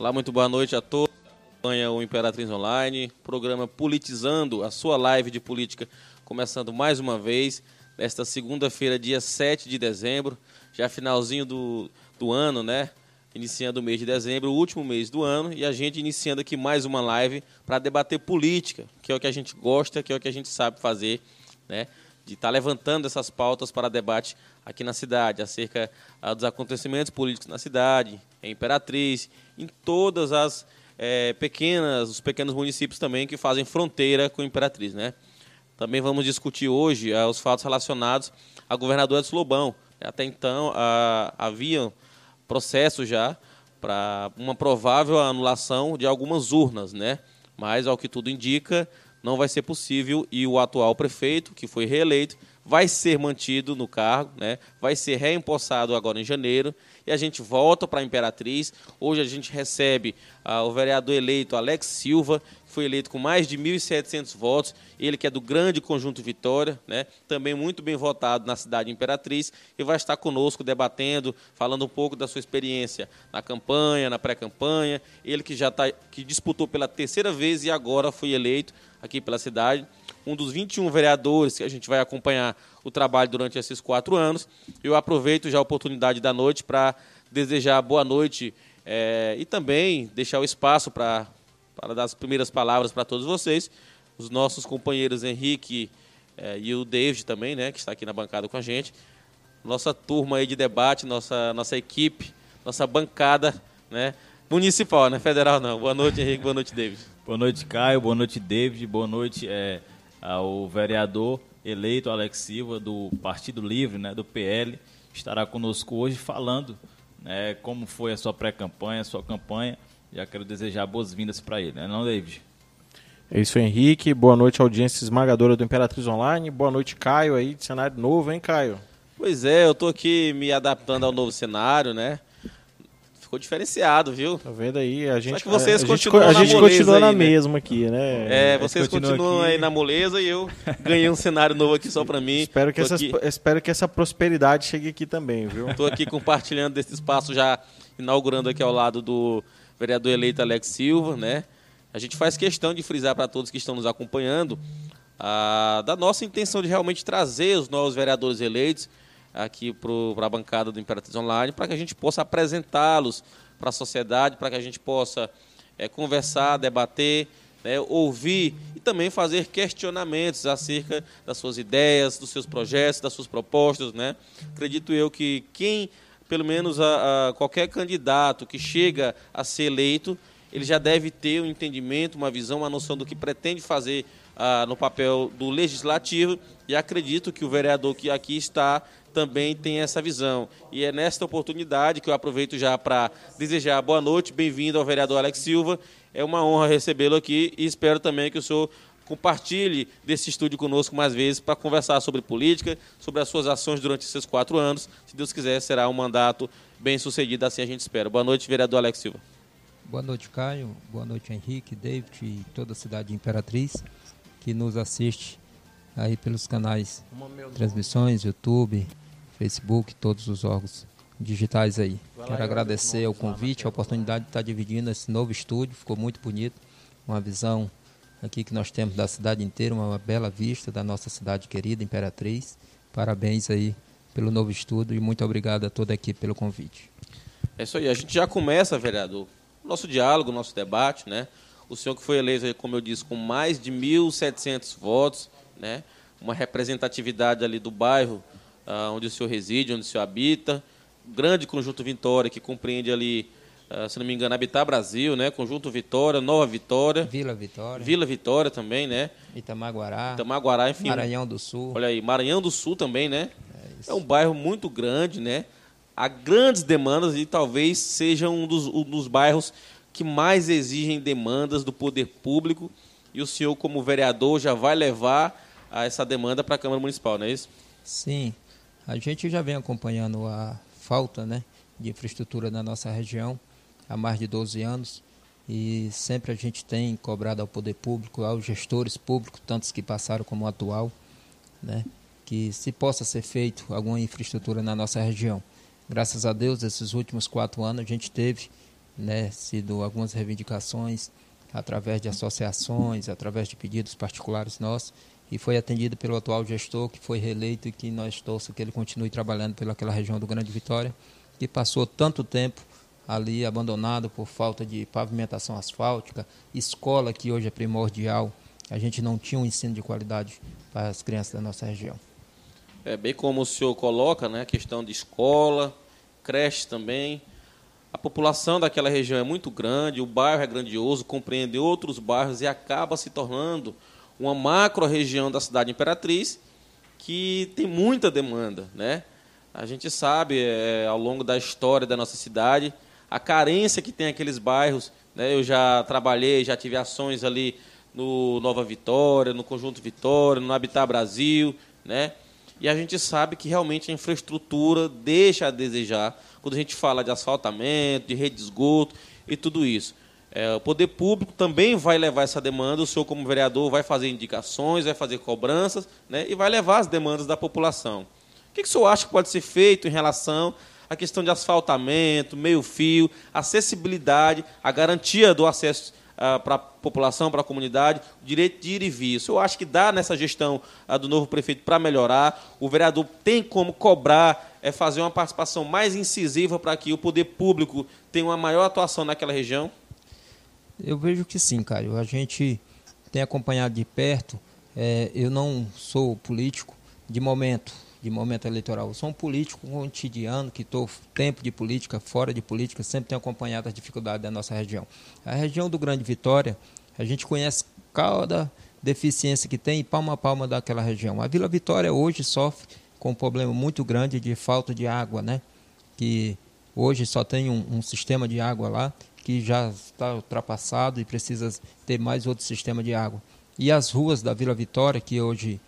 Olá, muito boa noite a todos. Acompanha o Imperatriz Online, programa Politizando, a sua live de política, começando mais uma vez, nesta segunda-feira, dia 7 de dezembro, já finalzinho do, do ano, né? Iniciando o mês de dezembro, o último mês do ano, e a gente iniciando aqui mais uma live para debater política, que é o que a gente gosta, que é o que a gente sabe fazer, né? De estar tá levantando essas pautas para debate aqui na cidade, acerca ah, dos acontecimentos políticos na cidade, em Imperatriz, em todas as é, pequenas, os pequenos municípios também que fazem fronteira com Imperatriz, né? Também vamos discutir hoje ah, os fatos relacionados à governadora de Lobão. Até então ah, havia processo já para uma provável anulação de algumas urnas, né? Mas ao que tudo indica, não vai ser possível e o atual prefeito, que foi reeleito, vai ser mantido no cargo, né? vai ser reempossado agora em janeiro, e a gente volta para a Imperatriz. Hoje a gente recebe ah, o vereador eleito Alex Silva, foi eleito com mais de 1.700 votos, ele que é do grande conjunto Vitória, né? também muito bem votado na cidade de Imperatriz, e vai estar conosco debatendo, falando um pouco da sua experiência na campanha, na pré-campanha, ele que já tá, que disputou pela terceira vez e agora foi eleito aqui pela cidade um dos 21 vereadores que a gente vai acompanhar o trabalho durante esses quatro anos. Eu aproveito já a oportunidade da noite para desejar boa noite é, e também deixar o espaço para, para dar as primeiras palavras para todos vocês. Os nossos companheiros Henrique é, e o David também, né, que está aqui na bancada com a gente. Nossa turma aí de debate, nossa, nossa equipe, nossa bancada, né, municipal, né, federal não. Boa noite, Henrique, boa noite, David. Boa noite, Caio, boa noite, David, boa noite, é, ao vereador eleito Alex Silva do Partido Livre, né, do PL, estará conosco hoje falando né, como foi a sua pré-campanha, a sua campanha. Já quero desejar boas-vindas para ele, né, não, David? É isso, Henrique. Boa noite, audiência esmagadora do Imperatriz Online. Boa noite, Caio, aí, de cenário novo, hein, Caio? Pois é, eu tô aqui me adaptando ao novo cenário, né? ficou diferenciado, viu? Tá vendo aí? A gente, Só que vocês a, continuam a gente, na a gente continua aí, na né? mesma aqui, né? É, vocês continuam aí na moleza e eu ganhei um cenário novo aqui só para mim. espero, que essas, espero que essa prosperidade chegue aqui também, viu? Estou aqui compartilhando desse espaço já, inaugurando aqui ao lado do vereador eleito Alex Silva, né? A gente faz questão de frisar para todos que estão nos acompanhando a, da nossa intenção de realmente trazer os novos vereadores eleitos aqui para a bancada do Imperatriz Online, para que a gente possa apresentá-los para a sociedade, para que a gente possa é, conversar, debater, né, ouvir e também fazer questionamentos acerca das suas ideias, dos seus projetos, das suas propostas. Né? Acredito eu que quem, pelo menos a, a qualquer candidato que chega a ser eleito, ele já deve ter um entendimento, uma visão, uma noção do que pretende fazer ah, no papel do legislativo e acredito que o vereador que aqui está também tem essa visão. E é nesta oportunidade que eu aproveito já para desejar boa noite, bem-vindo ao vereador Alex Silva. É uma honra recebê-lo aqui e espero também que o senhor compartilhe desse estúdio conosco mais vezes para conversar sobre política, sobre as suas ações durante esses quatro anos. Se Deus quiser, será um mandato bem sucedido, assim a gente espera. Boa noite, vereador Alex Silva. Boa noite, Caio. Boa noite, Henrique, David e toda a cidade de Imperatriz que nos assiste aí pelos canais transmissões, YouTube, Facebook, todos os órgãos digitais aí. Quero agradecer o convite, a oportunidade de estar dividindo esse novo estúdio, ficou muito bonito, uma visão aqui que nós temos da cidade inteira, uma bela vista da nossa cidade querida, Imperatriz. Parabéns aí pelo novo estúdio e muito obrigado a toda a equipe pelo convite. É isso aí, a gente já começa, vereador, nosso diálogo, nosso debate, né? O senhor que foi eleito, como eu disse, com mais de 1.700 votos, né? Uma representatividade ali do bairro uh, onde o senhor reside, onde o senhor habita. Grande conjunto Vitória, que compreende ali, se não me engano, Habitar Brasil, né? Conjunto Vitória, Nova Vitória. Vila Vitória. Vila Vitória também, né? Itamaguará. Itamaguará, enfim. Maranhão do Sul. Olha aí, Maranhão do Sul também, né? É, é um bairro muito grande, né? Há grandes demandas e talvez seja um dos, um dos bairros que mais exigem demandas do poder público. E o senhor, como vereador, já vai levar essa demanda para a Câmara Municipal, não é isso? Sim. A gente já vem acompanhando a falta né, de infraestrutura na nossa região há mais de 12 anos e sempre a gente tem cobrado ao poder público, aos gestores públicos, tantos que passaram como o atual, né, que se possa ser feito alguma infraestrutura na nossa região. Graças a Deus, esses últimos quatro anos a gente teve né, sido algumas reivindicações através de associações, através de pedidos particulares nossos, e foi atendido pelo atual gestor, que foi reeleito e que nós torçamos que ele continue trabalhando pelaquela região do Grande Vitória, que passou tanto tempo ali abandonado por falta de pavimentação asfáltica, escola que hoje é primordial, a gente não tinha um ensino de qualidade para as crianças da nossa região. É bem como o senhor coloca, né, a questão de escola, creche também. A população daquela região é muito grande, o bairro é grandioso, compreende outros bairros e acaba se tornando uma macro região da cidade Imperatriz que tem muita demanda, né? A gente sabe é, ao longo da história da nossa cidade a carência que tem aqueles bairros. Né? Eu já trabalhei, já tive ações ali no Nova Vitória, no Conjunto Vitória, no Habitat Brasil, né? E a gente sabe que realmente a infraestrutura deixa a desejar quando a gente fala de asfaltamento, de rede de esgoto e tudo isso. É, o poder público também vai levar essa demanda, o senhor, como vereador, vai fazer indicações, vai fazer cobranças né, e vai levar as demandas da população. O que, que o senhor acha que pode ser feito em relação à questão de asfaltamento, meio-fio, acessibilidade, a garantia do acesso uh, para a população, para a comunidade, o direito de ir e vir. O senhor acha que dá nessa gestão uh, do novo prefeito para melhorar? O vereador tem como cobrar, é, fazer uma participação mais incisiva para que o poder público tenha uma maior atuação naquela região? Eu vejo que sim, Caio. A gente tem acompanhado de perto. É, eu não sou político de momento, de momento eleitoral. Eu sou um político cotidiano que estou tempo de política, fora de política, sempre tenho acompanhado as dificuldades da nossa região. A região do Grande Vitória, a gente conhece cada deficiência que tem, palma a palma daquela região. A Vila Vitória hoje sofre com um problema muito grande de falta de água, né? Que hoje só tem um, um sistema de água lá que já está ultrapassado e precisa ter mais outro sistema de água. E as ruas da Vila Vitória, que hoje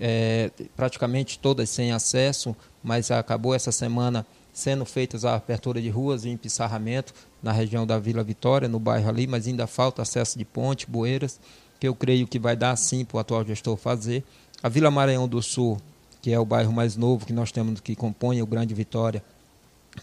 é, praticamente todas sem acesso, mas acabou essa semana sendo feitas a abertura de ruas e empissarramento na região da Vila Vitória, no bairro ali, mas ainda falta acesso de ponte, bueiras, que eu creio que vai dar sim para o atual gestor fazer. A Vila Maranhão do Sul, que é o bairro mais novo que nós temos que compõe o Grande Vitória,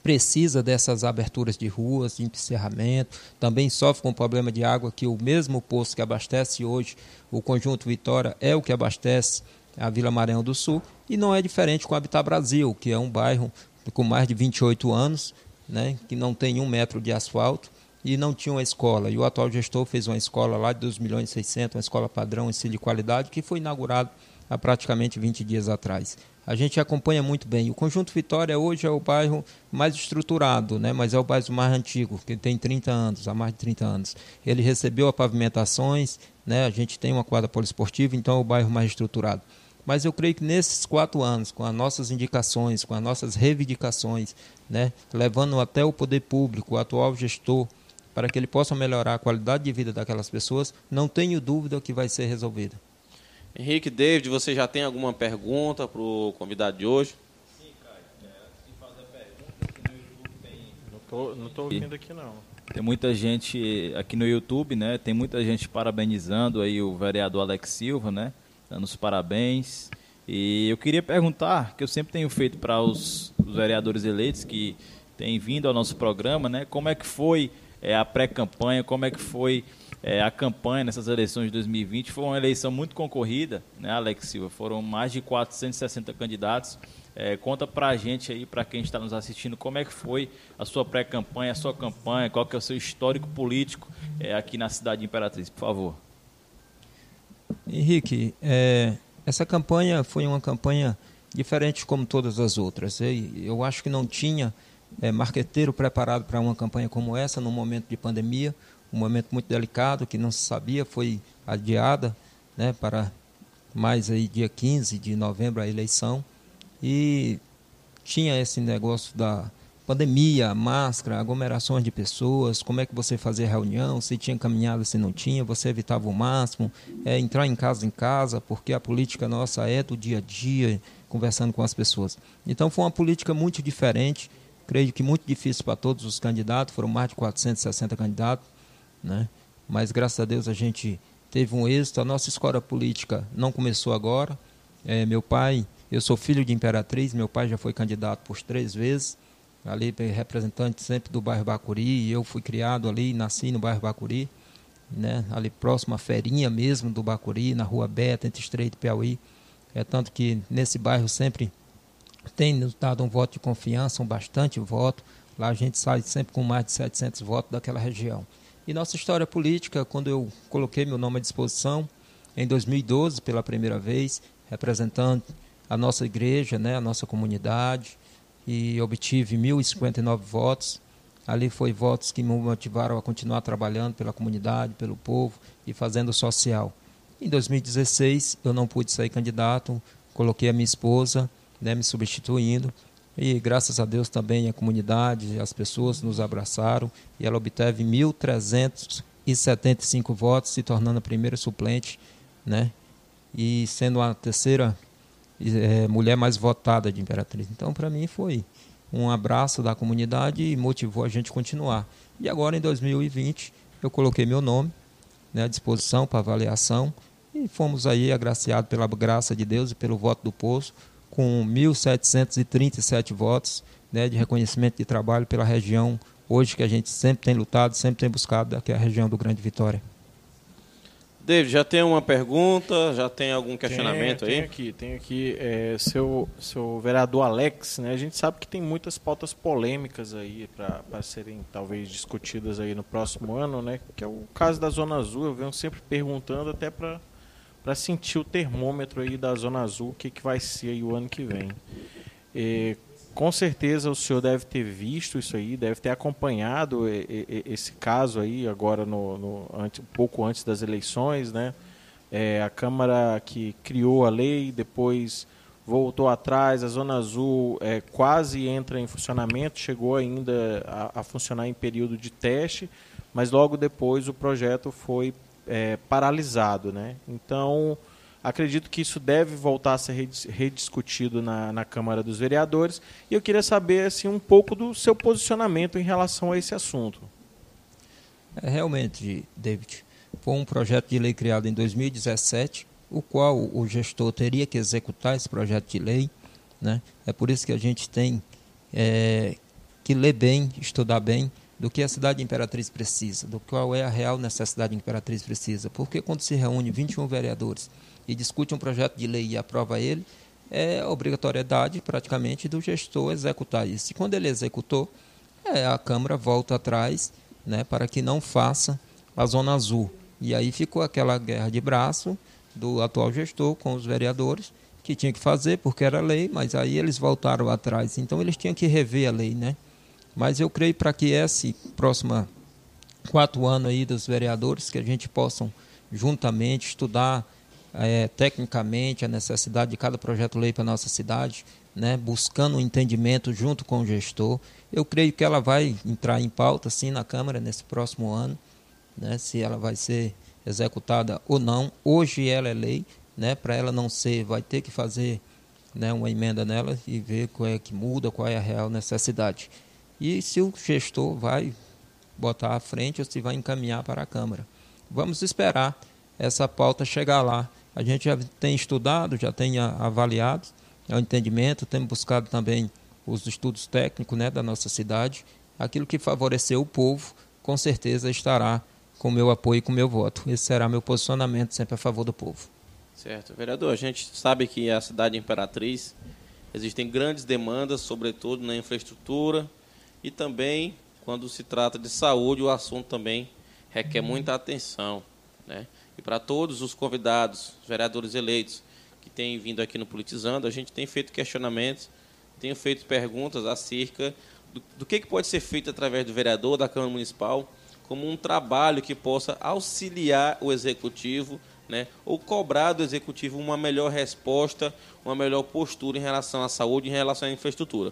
precisa dessas aberturas de ruas, de encerramento, também sofre com problema de água, que o mesmo poço que abastece hoje o Conjunto Vitória é o que abastece a Vila Maranhão do Sul, e não é diferente com o Habitat Brasil, que é um bairro com mais de 28 anos, né, que não tem um metro de asfalto e não tinha uma escola. E o atual gestor fez uma escola lá de 2 milhões e 600, uma escola padrão, ensino de qualidade, que foi inaugurado há praticamente 20 dias atrás. A gente acompanha muito bem. O Conjunto Vitória hoje é o bairro mais estruturado, né? mas é o bairro mais antigo, que tem 30 anos, há mais de 30 anos. Ele recebeu a pavimentações, né? a gente tem uma quadra poliesportiva, então é o bairro mais estruturado. Mas eu creio que nesses quatro anos, com as nossas indicações, com as nossas reivindicações, né? levando até o poder público, o atual gestor, para que ele possa melhorar a qualidade de vida daquelas pessoas, não tenho dúvida que vai ser resolvida. Henrique, David, você já tem alguma pergunta para o convidado de hoje? Sim, Caio. É, fazer pergunta, no YouTube tem... Não estou ouvindo aqui, não. Tem muita gente aqui no YouTube, né? Tem muita gente parabenizando aí o vereador Alex Silva, né? Dando os parabéns. E eu queria perguntar, que eu sempre tenho feito para os, os vereadores eleitos que têm vindo ao nosso programa, né? Como é que foi é, a pré-campanha, como é que foi é, a campanha nessas eleições de 2020 foi uma eleição muito concorrida, né, Alex Silva? Foram mais de 460 candidatos. É, conta para a gente aí, para quem está nos assistindo, como é que foi a sua pré-campanha, a sua campanha, qual que é o seu histórico político aqui na cidade de Imperatriz, por favor. Henrique, é, essa campanha foi uma campanha diferente como todas as outras. Eu acho que não tinha é, marqueteiro preparado para uma campanha como essa, num momento de pandemia um momento muito delicado que não se sabia, foi adiada né, para mais aí dia 15 de novembro a eleição e tinha esse negócio da pandemia, máscara, aglomerações de pessoas, como é que você fazia reunião, se tinha caminhada, se não tinha, você evitava o máximo, é, entrar em casa em casa, porque a política nossa é do dia a dia, conversando com as pessoas. Então foi uma política muito diferente, creio que muito difícil para todos os candidatos, foram mais de 460 candidatos, né? Mas graças a Deus a gente teve um êxito. A nossa escola política não começou agora. É, meu pai, eu sou filho de imperatriz, meu pai já foi candidato por três vezes. Ali representante sempre do bairro Bacuri, eu fui criado ali, nasci no bairro Bacuri, né, ali próximo à ferinha mesmo do Bacuri, na rua Beta, entre Estreito e Piauí. É tanto que nesse bairro sempre tem nos dado um voto de confiança, um bastante voto. Lá a gente sai sempre com mais de 700 votos daquela região. E nossa história política, quando eu coloquei meu nome à disposição, em 2012, pela primeira vez, representando a nossa igreja, né, a nossa comunidade, e obtive 1.059 votos. Ali foi votos que me motivaram a continuar trabalhando pela comunidade, pelo povo e fazendo social. Em 2016 eu não pude sair candidato, coloquei a minha esposa, né, me substituindo e graças a Deus também a comunidade, as pessoas nos abraçaram e ela obteve 1.375 votos, se tornando a primeira suplente, né, e sendo a terceira é, mulher mais votada de Imperatriz. Então, para mim, foi um abraço da comunidade e motivou a gente continuar. E agora, em 2020, eu coloquei meu nome né, à disposição para avaliação e fomos aí agraciados pela graça de Deus e pelo voto do povo, com 1.737 votos né, de reconhecimento de trabalho pela região, hoje que a gente sempre tem lutado, sempre tem buscado, que é a região do Grande Vitória. David, já tem uma pergunta, já tem algum questionamento tem, aí? Tem aqui, tem aqui. É, seu, seu vereador Alex, né? A gente sabe que tem muitas pautas polêmicas aí para serem talvez discutidas aí no próximo ano, né? Que é o caso da Zona Azul. Eu venho sempre perguntando até para para sentir o termômetro aí da Zona Azul, o que, que vai ser aí o ano que vem. É, com certeza o senhor deve ter visto isso aí, deve ter acompanhado esse caso aí agora no, no um pouco antes das eleições, né? É, a Câmara que criou a lei, depois voltou atrás, a Zona Azul é, quase entra em funcionamento, chegou ainda a, a, funcionar em período de teste, mas logo depois o projeto foi é, paralisado, né? Então Acredito que isso deve voltar a ser rediscutido na, na Câmara dos Vereadores. E eu queria saber assim, um pouco do seu posicionamento em relação a esse assunto. É, realmente, David, foi um projeto de lei criado em 2017, o qual o gestor teria que executar esse projeto de lei. Né? É por isso que a gente tem é, que ler bem, estudar bem do que a cidade de Imperatriz precisa, do qual é a real necessidade de Imperatriz precisa. Porque quando se reúne 21 vereadores e discute um projeto de lei e aprova ele, é obrigatoriedade praticamente do gestor executar isso. E quando ele executou, é, a Câmara volta atrás né, para que não faça a Zona Azul. E aí ficou aquela guerra de braço do atual gestor com os vereadores, que tinha que fazer porque era lei, mas aí eles voltaram atrás. Então eles tinham que rever a lei, né? Mas eu creio para que esse próximo quatro anos aí dos vereadores, que a gente possam juntamente estudar é, tecnicamente a necessidade de cada projeto-lei para a nossa cidade, né, buscando um entendimento junto com o gestor. Eu creio que ela vai entrar em pauta, sim, na Câmara nesse próximo ano, né, se ela vai ser executada ou não. Hoje ela é lei, né, para ela não ser, vai ter que fazer né, uma emenda nela e ver qual é que muda, qual é a real necessidade. E se o gestor vai botar à frente ou se vai encaminhar para a Câmara. Vamos esperar essa pauta chegar lá a gente já tem estudado, já tem avaliado é o entendimento, temos buscado também os estudos técnicos né, da nossa cidade. Aquilo que favorecer o povo, com certeza estará com meu apoio e com meu voto. Esse será meu posicionamento sempre a favor do povo. Certo. Vereador, a gente sabe que a cidade Imperatriz existem grandes demandas, sobretudo na infraestrutura e também quando se trata de saúde, o assunto também requer muita atenção. Né? E para todos os convidados, vereadores eleitos que têm vindo aqui no Politizando, a gente tem feito questionamentos, tem feito perguntas acerca do, do que, que pode ser feito através do vereador, da Câmara Municipal, como um trabalho que possa auxiliar o executivo, né, ou cobrar do executivo uma melhor resposta, uma melhor postura em relação à saúde, em relação à infraestrutura.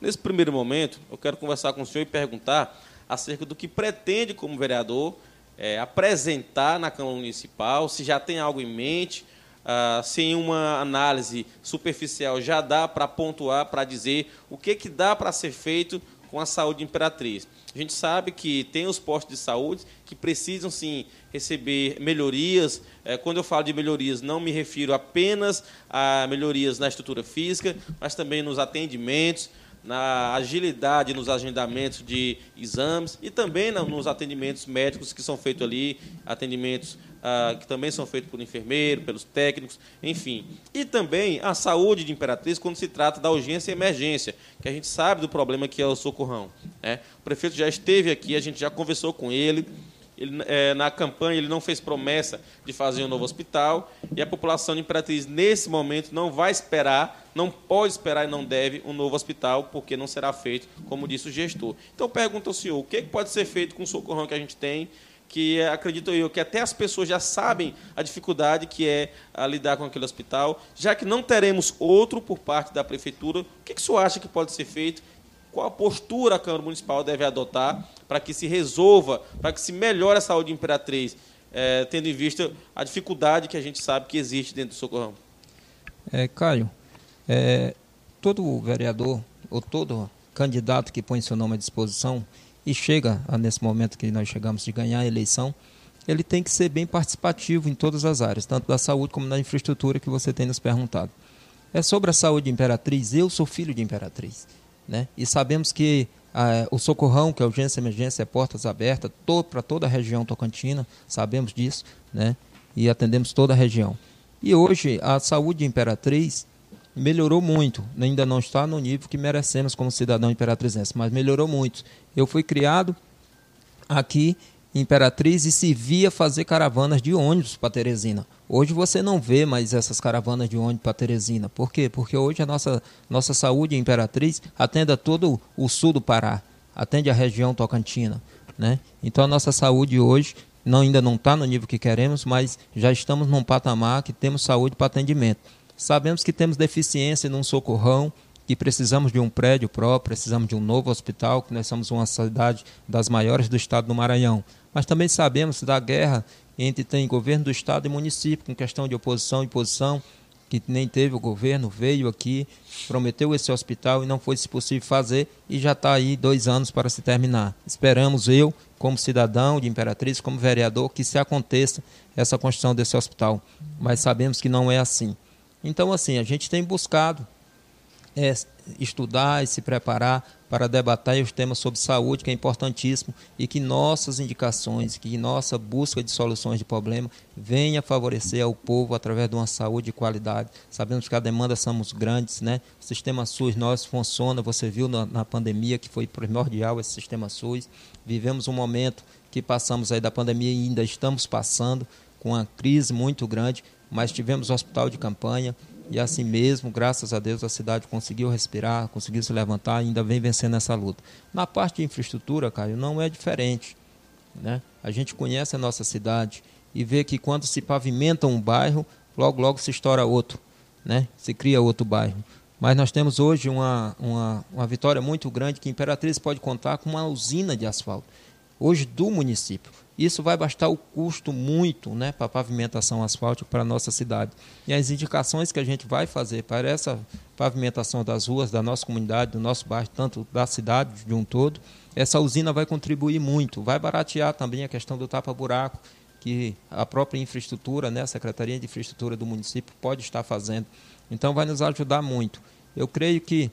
Nesse primeiro momento, eu quero conversar com o senhor e perguntar acerca do que pretende como vereador é, apresentar na Câmara Municipal, se já tem algo em mente, ah, sem uma análise superficial, já dá para pontuar, para dizer o que, que dá para ser feito com a saúde imperatriz. A gente sabe que tem os postos de saúde que precisam sim receber melhorias. É, quando eu falo de melhorias, não me refiro apenas a melhorias na estrutura física, mas também nos atendimentos, na agilidade nos agendamentos de exames e também nos atendimentos médicos que são feitos ali, atendimentos ah, que também são feitos por enfermeiro, pelos técnicos, enfim. E também a saúde de Imperatriz quando se trata da urgência e emergência, que a gente sabe do problema que é o socorrão. Né? O prefeito já esteve aqui, a gente já conversou com ele, ele, é, na campanha ele não fez promessa de fazer um novo hospital. E a população de Imperatriz, nesse momento, não vai esperar, não pode esperar e não deve um novo hospital, porque não será feito, como disse o gestor. Então, pergunto ao senhor, o que pode ser feito com o socorrão que a gente tem, que acredito eu que até as pessoas já sabem a dificuldade que é lidar com aquele hospital, já que não teremos outro por parte da prefeitura, o que, que o senhor acha que pode ser feito? Qual a postura a Câmara Municipal deve adotar para que se resolva, para que se melhore a saúde de Imperatriz, é, tendo em vista a dificuldade que a gente sabe que existe dentro do Socorrão? É, Caio, é, todo vereador ou todo candidato que põe seu nome à disposição e chega a, nesse momento que nós chegamos de ganhar a eleição, ele tem que ser bem participativo em todas as áreas, tanto da saúde como da infraestrutura que você tem nos perguntado. É sobre a saúde de Imperatriz, eu sou filho de Imperatriz. Né? E sabemos que ah, o socorrão, que é urgência emergência, é portas abertas to para toda a região tocantina, sabemos disso, né? e atendemos toda a região. E hoje a saúde de Imperatriz melhorou muito, ainda não está no nível que merecemos como cidadão imperatrizense, mas melhorou muito. Eu fui criado aqui Imperatriz e se via fazer caravanas de ônibus para Teresina. Hoje você não vê mais essas caravanas de ônibus para Teresina. Por quê? Porque hoje a nossa, nossa saúde Imperatriz atende a todo o sul do Pará, atende a região tocantina. Né? Então a nossa saúde hoje não, ainda não está no nível que queremos, mas já estamos num patamar que temos saúde para atendimento. Sabemos que temos deficiência num socorrão, que precisamos de um prédio próprio, precisamos de um novo hospital, que nós somos uma cidade das maiores do estado do Maranhão. Mas também sabemos da guerra entre tem governo do estado e município, com questão de oposição e posição, que nem teve o governo, veio aqui, prometeu esse hospital e não foi possível fazer e já está aí dois anos para se terminar. Esperamos eu, como cidadão de Imperatriz, como vereador, que se aconteça essa construção desse hospital. Mas sabemos que não é assim. Então, assim, a gente tem buscado é, estudar e se preparar para debater os temas sobre saúde, que é importantíssimo, e que nossas indicações, que nossa busca de soluções de problema venha favorecer ao povo através de uma saúde de qualidade. Sabemos que a demanda somos grandes, né? O sistema SUS nosso funciona, você viu na, na pandemia que foi primordial esse sistema SUS. Vivemos um momento que passamos aí da pandemia e ainda estamos passando com uma crise muito grande, mas tivemos hospital de campanha, e assim mesmo, graças a Deus, a cidade conseguiu respirar, conseguiu se levantar e ainda vem vencendo essa luta. Na parte de infraestrutura, Caio, não é diferente. Né? A gente conhece a nossa cidade e vê que quando se pavimenta um bairro, logo, logo se estoura outro, né? se cria outro bairro. Mas nós temos hoje uma, uma, uma vitória muito grande que Imperatriz pode contar com uma usina de asfalto, hoje do município. Isso vai bastar o custo muito né, para pavimentação asfáltica para a nossa cidade. E as indicações que a gente vai fazer para essa pavimentação das ruas da nossa comunidade, do nosso bairro, tanto da cidade de um todo, essa usina vai contribuir muito. Vai baratear também a questão do tapa-buraco, que a própria infraestrutura, né, a Secretaria de Infraestrutura do município pode estar fazendo. Então vai nos ajudar muito. Eu creio que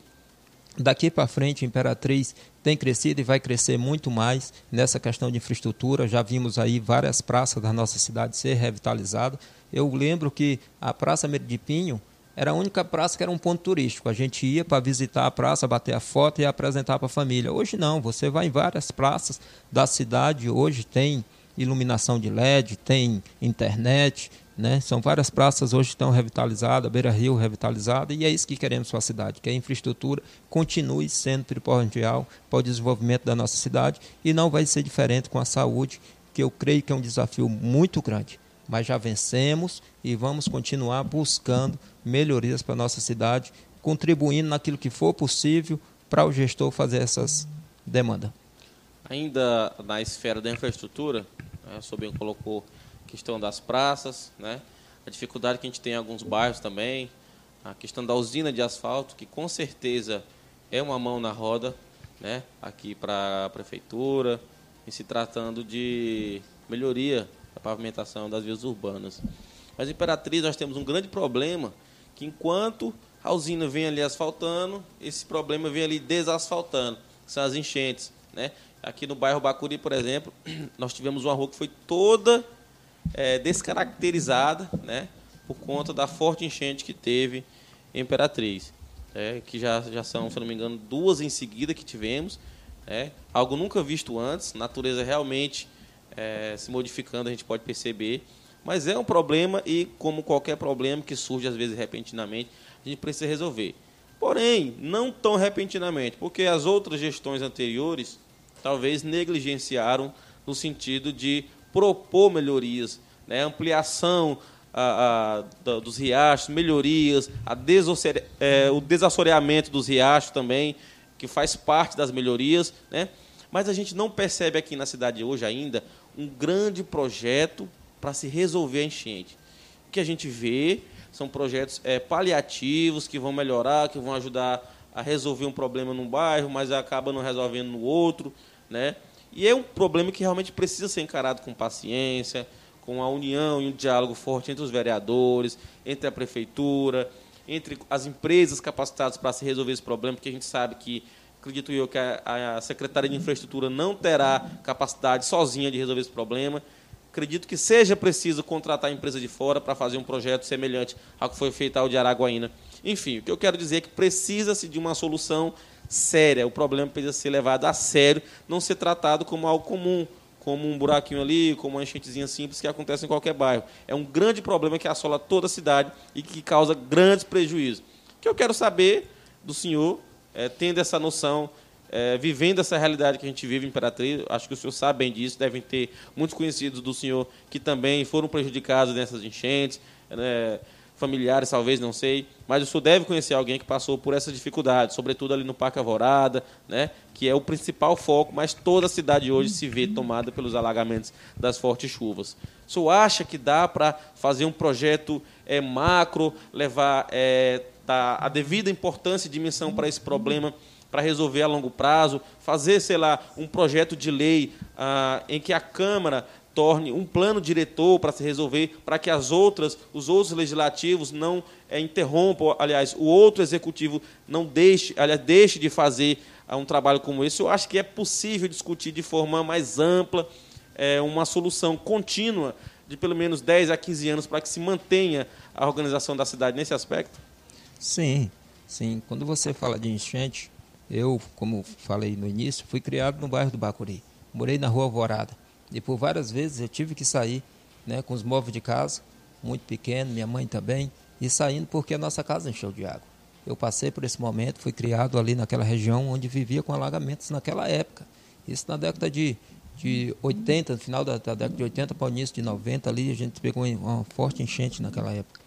Daqui para frente, Imperatriz tem crescido e vai crescer muito mais nessa questão de infraestrutura. Já vimos aí várias praças da nossa cidade ser revitalizadas. Eu lembro que a Praça Meridipinho era a única praça que era um ponto turístico. A gente ia para visitar a praça, bater a foto e apresentar para a família. Hoje não, você vai em várias praças da cidade, hoje tem iluminação de LED, tem internet, né? São várias praças hoje estão revitalizadas, Beira Rio revitalizada, e é isso que queremos para a cidade, que a infraestrutura continue sendo primordial para o desenvolvimento da nossa cidade e não vai ser diferente com a saúde, que eu creio que é um desafio muito grande. Mas já vencemos e vamos continuar buscando melhorias para a nossa cidade, contribuindo naquilo que for possível para o gestor fazer essas demandas. Ainda na esfera da infraestrutura, né, o Sobrinho colocou questão das praças, né? a dificuldade que a gente tem em alguns bairros também, a questão da usina de asfalto, que com certeza é uma mão na roda né? aqui para a prefeitura, em se tratando de melhoria da pavimentação das vias urbanas. Mas, Imperatriz, nós temos um grande problema, que enquanto A usina vem ali asfaltando, esse problema vem ali desasfaltando, que são as enchentes. Né? Aqui no bairro Bacuri, por exemplo, nós tivemos uma rua que foi toda é, descaracterizada né, por conta da forte enchente que teve em Imperatriz. É, que já, já são, se não me engano, duas em seguida que tivemos. É, algo nunca visto antes, natureza realmente é, se modificando, a gente pode perceber. Mas é um problema e, como qualquer problema que surge às vezes repentinamente, a gente precisa resolver. Porém, não tão repentinamente, porque as outras gestões anteriores talvez negligenciaram no sentido de propor melhorias, né? ampliação a, a, dos riachos, melhorias, é, o desassoreamento dos riachos também, que faz parte das melhorias. Né? Mas a gente não percebe aqui na cidade hoje ainda um grande projeto para se resolver a enchente. O que a gente vê são projetos é, paliativos que vão melhorar, que vão ajudar a resolver um problema num bairro, mas acaba não resolvendo no outro. Né? E é um problema que realmente precisa ser encarado com paciência, com a união e um diálogo forte entre os vereadores, entre a prefeitura, entre as empresas capacitadas para se resolver esse problema, porque a gente sabe que, acredito eu, que a, a Secretaria de Infraestrutura não terá capacidade sozinha de resolver esse problema. Acredito que seja preciso contratar a empresa de fora para fazer um projeto semelhante ao que foi feito ao de Araguaína. Enfim, o que eu quero dizer é que precisa-se de uma solução séria. O problema precisa ser levado a sério, não ser tratado como algo comum, como um buraquinho ali, como uma enchentezinha simples que acontece em qualquer bairro. É um grande problema que assola toda a cidade e que causa grandes prejuízos. O que eu quero saber do senhor, é, tendo essa noção é, vivendo essa realidade que a gente vive Imperatriz, acho que o senhor sabe bem disso, devem ter muitos conhecidos do senhor que também foram prejudicados nessas enchentes, né, familiares talvez, não sei, mas o senhor deve conhecer alguém que passou por essa dificuldade, sobretudo ali no Parque Alvorada, né, que é o principal foco, mas toda a cidade hoje se vê tomada pelos alagamentos das fortes chuvas. O senhor acha que dá para fazer um projeto é, macro, levar é, a devida importância e dimensão para esse problema para resolver a longo prazo, fazer, sei lá, um projeto de lei ah, em que a Câmara torne um plano diretor para se resolver, para que as outras, os outros legislativos não é, interrompam, aliás, o outro executivo não deixe, aliás, deixe de fazer ah, um trabalho como esse. Eu acho que é possível discutir de forma mais ampla é, uma solução contínua de pelo menos 10 a 15 anos para que se mantenha a organização da cidade nesse aspecto? Sim, sim. Quando você fala de enchente, eu, como falei no início, fui criado no bairro do Bacuri. Morei na rua Alvorada. E por várias vezes eu tive que sair né, com os móveis de casa, muito pequeno, minha mãe também, e saindo porque a nossa casa encheu de água. Eu passei por esse momento, fui criado ali naquela região onde vivia com alagamentos naquela época. Isso na década de, de 80, no final da, da década de 80 para o início de 90 ali, a gente pegou uma forte enchente naquela época.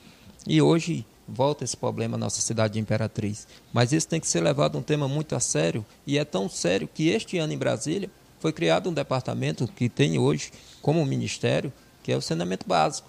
E hoje volta esse problema na nossa cidade de Imperatriz. Mas isso tem que ser levado um tema muito a sério, e é tão sério que este ano em Brasília foi criado um departamento que tem hoje como ministério, que é o saneamento básico.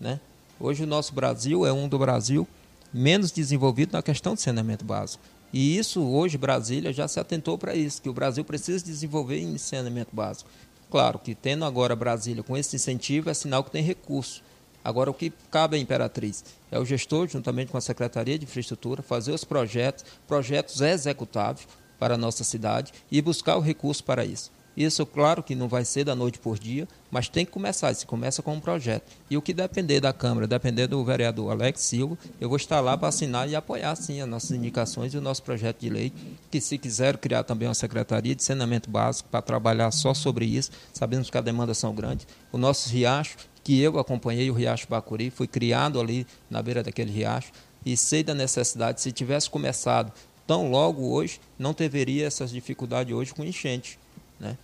Né? Hoje o nosso Brasil é um do Brasil menos desenvolvido na questão de saneamento básico. E isso hoje Brasília já se atentou para isso, que o Brasil precisa desenvolver em saneamento básico. Claro que tendo agora Brasília com esse incentivo é sinal que tem recurso. Agora, o que cabe à Imperatriz é o gestor, juntamente com a Secretaria de Infraestrutura, fazer os projetos, projetos executáveis para a nossa cidade e buscar o recurso para isso. Isso, claro que não vai ser da noite por dia, mas tem que começar. Se começa com um projeto. E o que depender da Câmara, depender do vereador Alex Silva, eu vou estar lá para assinar e apoiar, sim, as nossas indicações e o nosso projeto de lei. Que, se quiser criar também uma secretaria de saneamento básico para trabalhar só sobre isso, sabemos que a demanda são grandes. O nosso riacho que eu acompanhei o Riacho Bacuri, fui criado ali na beira daquele riacho e sei da necessidade. Se tivesse começado tão logo hoje, não teria essas dificuldades hoje com enchente. Né?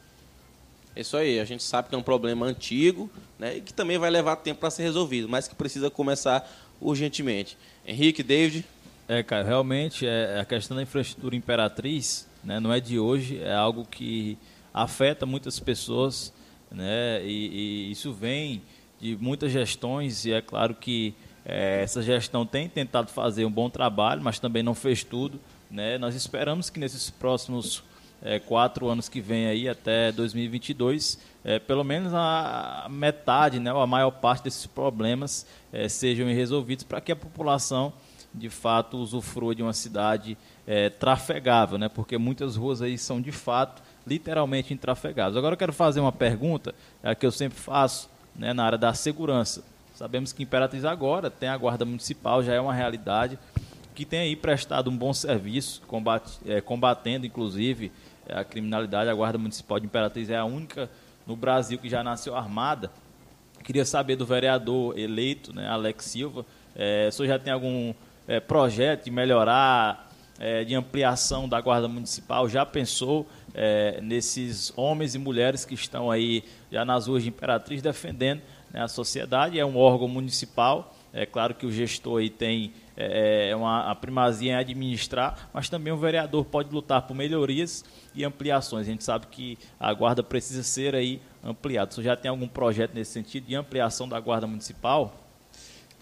Isso aí, a gente sabe que é um problema antigo né, e que também vai levar tempo para ser resolvido, mas que precisa começar urgentemente. Henrique, David? É, cara, realmente é, a questão da infraestrutura imperatriz né, não é de hoje, é algo que afeta muitas pessoas né, e, e isso vem de muitas gestões e é claro que é, essa gestão tem tentado fazer um bom trabalho, mas também não fez tudo. Né? Nós esperamos que nesses próximos é, quatro anos que vem aí até 2022, é, pelo menos a metade, né, ou a maior parte desses problemas é, sejam resolvidos para que a população de fato usufrua de uma cidade é, trafegável, né? porque muitas ruas aí são de fato literalmente intrafegáveis. Agora eu quero fazer uma pergunta é, que eu sempre faço né, na área da segurança. Sabemos que Imperatriz agora tem a Guarda Municipal, já é uma realidade, que tem aí prestado um bom serviço, combate, é, combatendo inclusive é, a criminalidade. A Guarda Municipal de Imperatriz é a única no Brasil que já nasceu armada. Queria saber do vereador eleito, né, Alex Silva, é, o senhor já tem algum é, projeto de melhorar, é, de ampliação da Guarda Municipal? Já pensou é, nesses homens e mulheres que estão aí já nas ruas de Imperatriz defendendo né, a sociedade? É um órgão municipal, é claro que o gestor aí tem é, é, uma, a primazia em administrar, mas também o vereador pode lutar por melhorias e ampliações. A gente sabe que a guarda precisa ser aí ampliada. Você já tem algum projeto nesse sentido de ampliação da guarda municipal?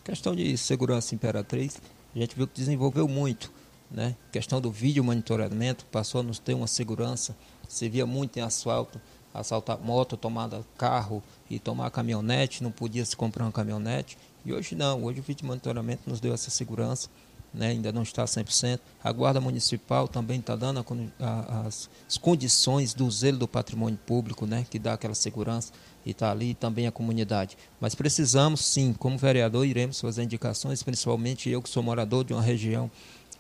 Questão de segurança imperatriz, a gente viu que desenvolveu muito. Né? Questão do vídeo monitoramento passou a nos ter uma segurança. Se via muito em asfalto, assaltar moto, tomar carro e tomar caminhonete, não podia se comprar uma caminhonete. E hoje não, hoje o vídeo monitoramento nos deu essa segurança, né? ainda não está 100%. A Guarda Municipal também está dando a, a, as, as, condições do zelo do patrimônio público, né? que dá aquela segurança, e está ali também a comunidade. Mas precisamos sim, como vereador, iremos fazer indicações, principalmente eu que sou morador de uma região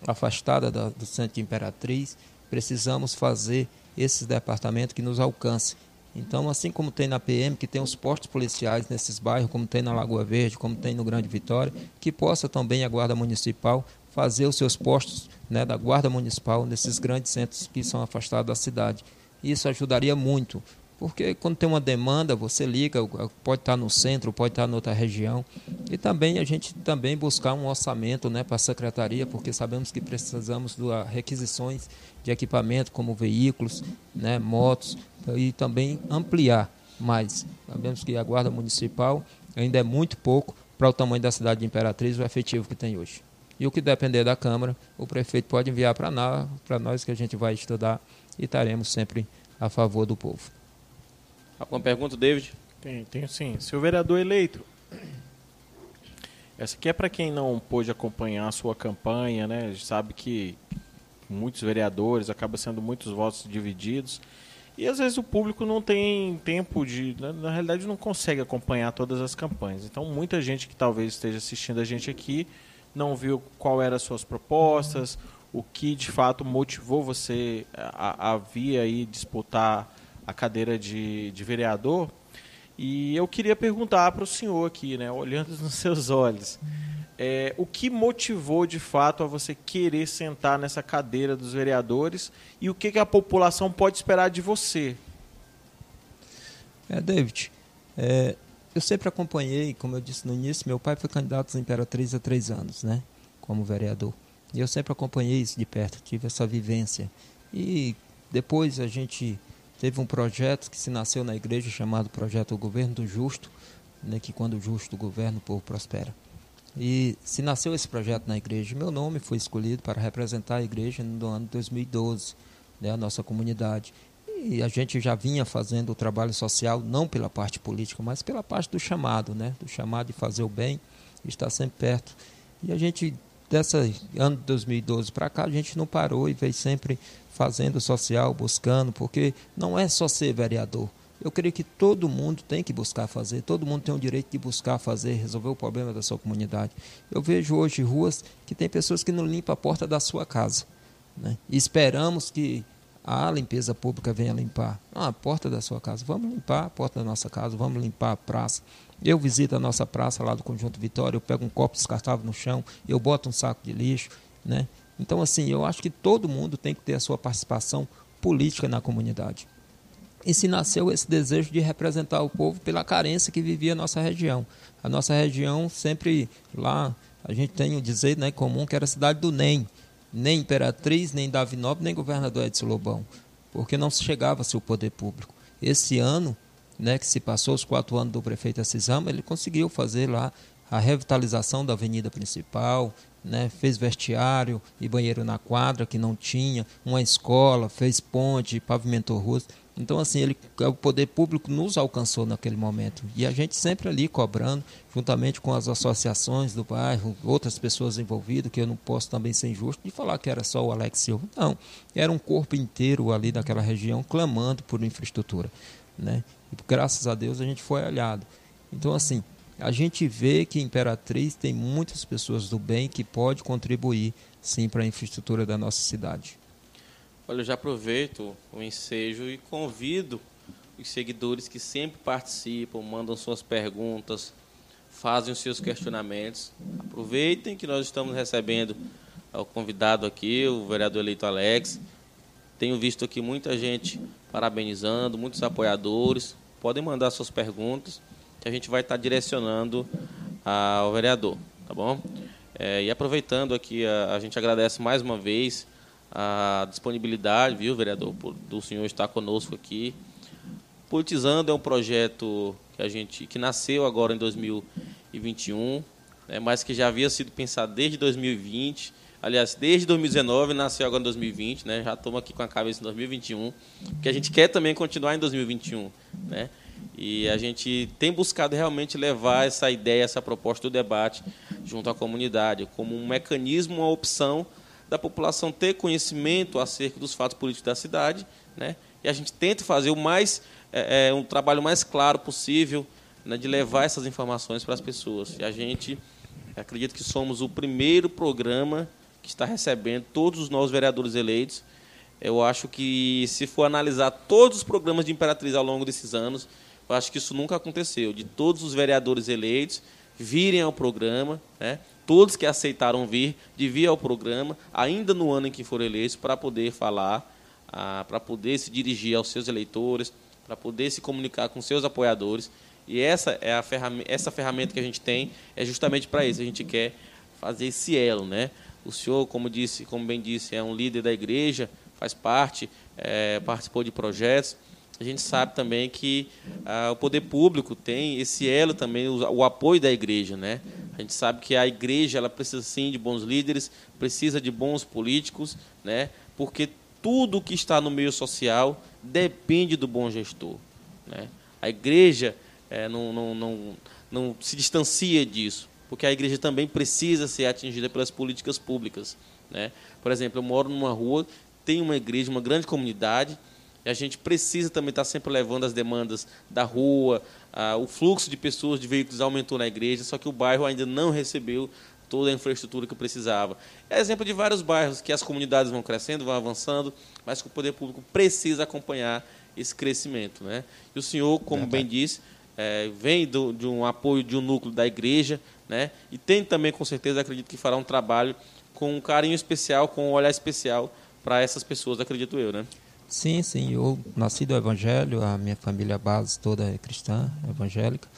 afastada da, do centro de Imperatriz, precisamos fazer esses departamentos que nos alcancem então, assim como tem na PM, que tem os postos policiais nesses bairros, como tem na Lagoa Verde, como tem no Grande Vitória, que possa também a Guarda Municipal fazer os seus postos né, da Guarda Municipal nesses grandes centros que são afastados da cidade. Isso ajudaria muito, porque quando tem uma demanda, você liga, pode estar no centro, pode estar em outra região. E também a gente também buscar um orçamento né, para a secretaria, porque sabemos que precisamos de requisições de equipamento, como veículos, né, motos, e também ampliar mais. Sabemos que a Guarda Municipal ainda é muito pouco para o tamanho da cidade de Imperatriz, o efetivo que tem hoje. E o que depender da Câmara, o prefeito pode enviar para nós, para nós que a gente vai estudar e estaremos sempre a favor do povo. Alguma pergunta, David? Tem, tenho sim. Seu vereador eleito, essa aqui é para quem não pôde acompanhar a sua campanha, né? A gente sabe que muitos vereadores acaba sendo muitos votos divididos. E às vezes o público não tem tempo de. Na, na, realidade, não consegue acompanhar todas as campanhas. Então, muita gente que talvez esteja assistindo a gente aqui não viu qual eram as suas propostas, o que de fato motivou você a, a vir aí disputar a cadeira de, de vereador. E eu queria perguntar para o senhor aqui, né, olhando nos seus olhos, é, o que motivou de fato a você querer sentar nessa cadeira dos vereadores e o que, que a população pode esperar de você? É, David, é, eu sempre acompanhei, como eu disse no início, meu pai foi candidato à Imperatriz há três anos, né, como vereador. E eu sempre acompanhei isso de perto, tive essa vivência. E depois a gente Teve um projeto que se nasceu na igreja chamado Projeto Governo do Justo, né, que quando o justo governa, o povo prospera. E se nasceu esse projeto na igreja, meu nome foi escolhido para representar a igreja no ano de 2012, né, a nossa comunidade. E a gente já vinha fazendo o trabalho social, não pela parte política, mas pela parte do chamado, né, do chamado de fazer o bem, estar sempre perto. E a gente, dessa ano de 2012 para cá, a gente não parou e veio sempre fazendo social, buscando, porque não é só ser vereador. Eu creio que todo mundo tem que buscar fazer, todo mundo tem o direito de buscar fazer, resolver o problema da sua comunidade. Eu vejo hoje ruas que tem pessoas que não limpam a porta da sua casa. Né? E esperamos que a limpeza pública venha limpar. Não, a porta da sua casa. Vamos limpar a porta da nossa casa, vamos limpar a praça. Eu visito a nossa praça lá do Conjunto Vitória, eu pego um copo descartável no chão, eu boto um saco de lixo, né? Então, assim, eu acho que todo mundo tem que ter a sua participação política na comunidade. E se nasceu esse desejo de representar o povo pela carência que vivia a nossa região. A nossa região sempre lá, a gente tem o dizer né, comum que era a cidade do NEM. Nem Imperatriz, nem Davinópolis, nem governador Edson Lobão. Porque não se chegava-se o poder público. Esse ano, né, que se passou os quatro anos do prefeito Assisama, ele conseguiu fazer lá a revitalização da avenida principal, né, fez vestiário e banheiro na quadra que não tinha, uma escola, fez ponte, pavimentou ruas. Então, assim, ele, o poder público nos alcançou naquele momento. E a gente sempre ali cobrando, juntamente com as associações do bairro, outras pessoas envolvidas, que eu não posso também ser injusto de falar que era só o Alex Silva. Não, era um corpo inteiro ali daquela região clamando por infraestrutura. Né? E graças a Deus a gente foi olhado. Então, assim, a gente vê que Imperatriz tem muitas pessoas do bem que pode contribuir, sim, para a infraestrutura da nossa cidade. Olha, eu já aproveito o ensejo e convido os seguidores que sempre participam, mandam suas perguntas, fazem os seus questionamentos. Aproveitem que nós estamos recebendo o convidado aqui, o vereador eleito Alex. Tenho visto aqui muita gente parabenizando, muitos apoiadores. Podem mandar suas perguntas que a gente vai estar direcionando ao vereador, tá bom? É, e aproveitando aqui, a, a, gente agradece mais uma vez a disponibilidade, viu, vereador, por, do senhor estar conosco aqui. Politizando é um projeto que a gente que nasceu agora em 2021, né, mas que já havia sido pensado desde 2020. Aliás, desde 2019 nasceu agora em 2020, né? Já estamos aqui com a cabeça em 2021, porque a gente quer também continuar em 2021, né? E a gente tem buscado realmente levar essa ideia, essa proposta do debate junto à comunidade, como um mecanismo, uma opção da população ter conhecimento acerca dos fatos políticos da cidade, né? E a gente tenta fazer o mais é, é, um trabalho mais claro possível, né, de levar essas informações para as pessoas. E a gente acredita que somos o primeiro programa que está recebendo todos os novos vereadores eleitos. Eu acho que se for analisar todos os programas de Imperatriz ao longo desses anos, eu acho que isso nunca aconteceu, de todos os vereadores eleitos virem ao programa, né? Todos que aceitaram vir, de vir ao programa, ainda no ano em que foram eleitos, para poder falar, ah, para poder se dirigir aos seus eleitores, para poder se comunicar com seus apoiadores. E essa é a ferramenta, essa ferramenta que a gente tem é justamente para isso. A gente quer fazer esse elo, né? O senhor, como disse, como bem disse, é um líder da igreja, faz parte, é, participou de projetos a gente sabe também que ah, o poder público tem esse elo também, o, o, apoio da igreja. Né? A gente sabe que a igreja ela precisa sim de bons líderes, precisa de bons políticos, né? porque tudo que está no meio social depende do bom gestor. Né? A igreja é, não, não, não, não se distancia disso, porque a igreja também precisa ser atingida pelas políticas públicas. Né? Por exemplo, eu moro numa rua, tem uma igreja, uma grande comunidade, e a gente precisa também estar sempre levando as demandas da rua, ah, o fluxo de pessoas, de veículos aumentou na igreja, só que o bairro ainda não recebeu toda a infraestrutura que precisava. É exemplo de vários bairros que as comunidades vão crescendo, vão avançando, mas que o poder público precisa acompanhar esse crescimento. Né? E o senhor, como bem disse, é, vem do, de um apoio de um núcleo da igreja, né? e tem também, com certeza, acredito que fará um trabalho com um carinho especial, com um olhar especial para essas pessoas, acredito eu. Né? Sim, sim. Eu nasci do Evangelho, a minha família base toda é cristã, evangélica,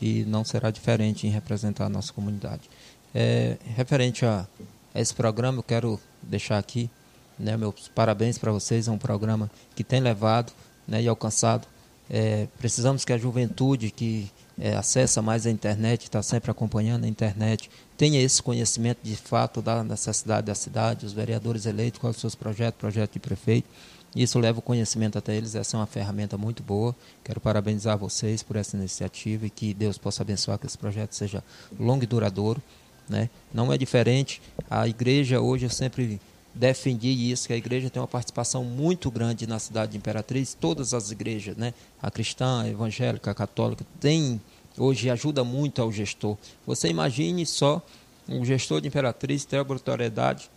e não será diferente em representar a nossa comunidade. É, referente a, esse programa, eu quero deixar aqui né, meus parabéns para vocês. É um programa que tem levado né, e alcançado. É, precisamos que a juventude que é, acessa mais a internet, está sempre acompanhando a internet, tenha esse conhecimento de fato da necessidade da cidade, os vereadores eleitos, quais os seus projetos, projeto de prefeito isso leva o conhecimento até eles, essa é uma ferramenta muito boa. Quero parabenizar vocês por essa iniciativa e que Deus possa abençoar que esse projeto seja longo e duradouro. Né? Não é diferente, a igreja hoje eu sempre defendi isso, que a igreja tem uma participação muito grande na cidade de Imperatriz, todas as igrejas, né? a cristã, a evangélica, a católica, tem hoje ajuda muito ao gestor. Você imagine só um gestor de Imperatriz ter a obrigatoriedade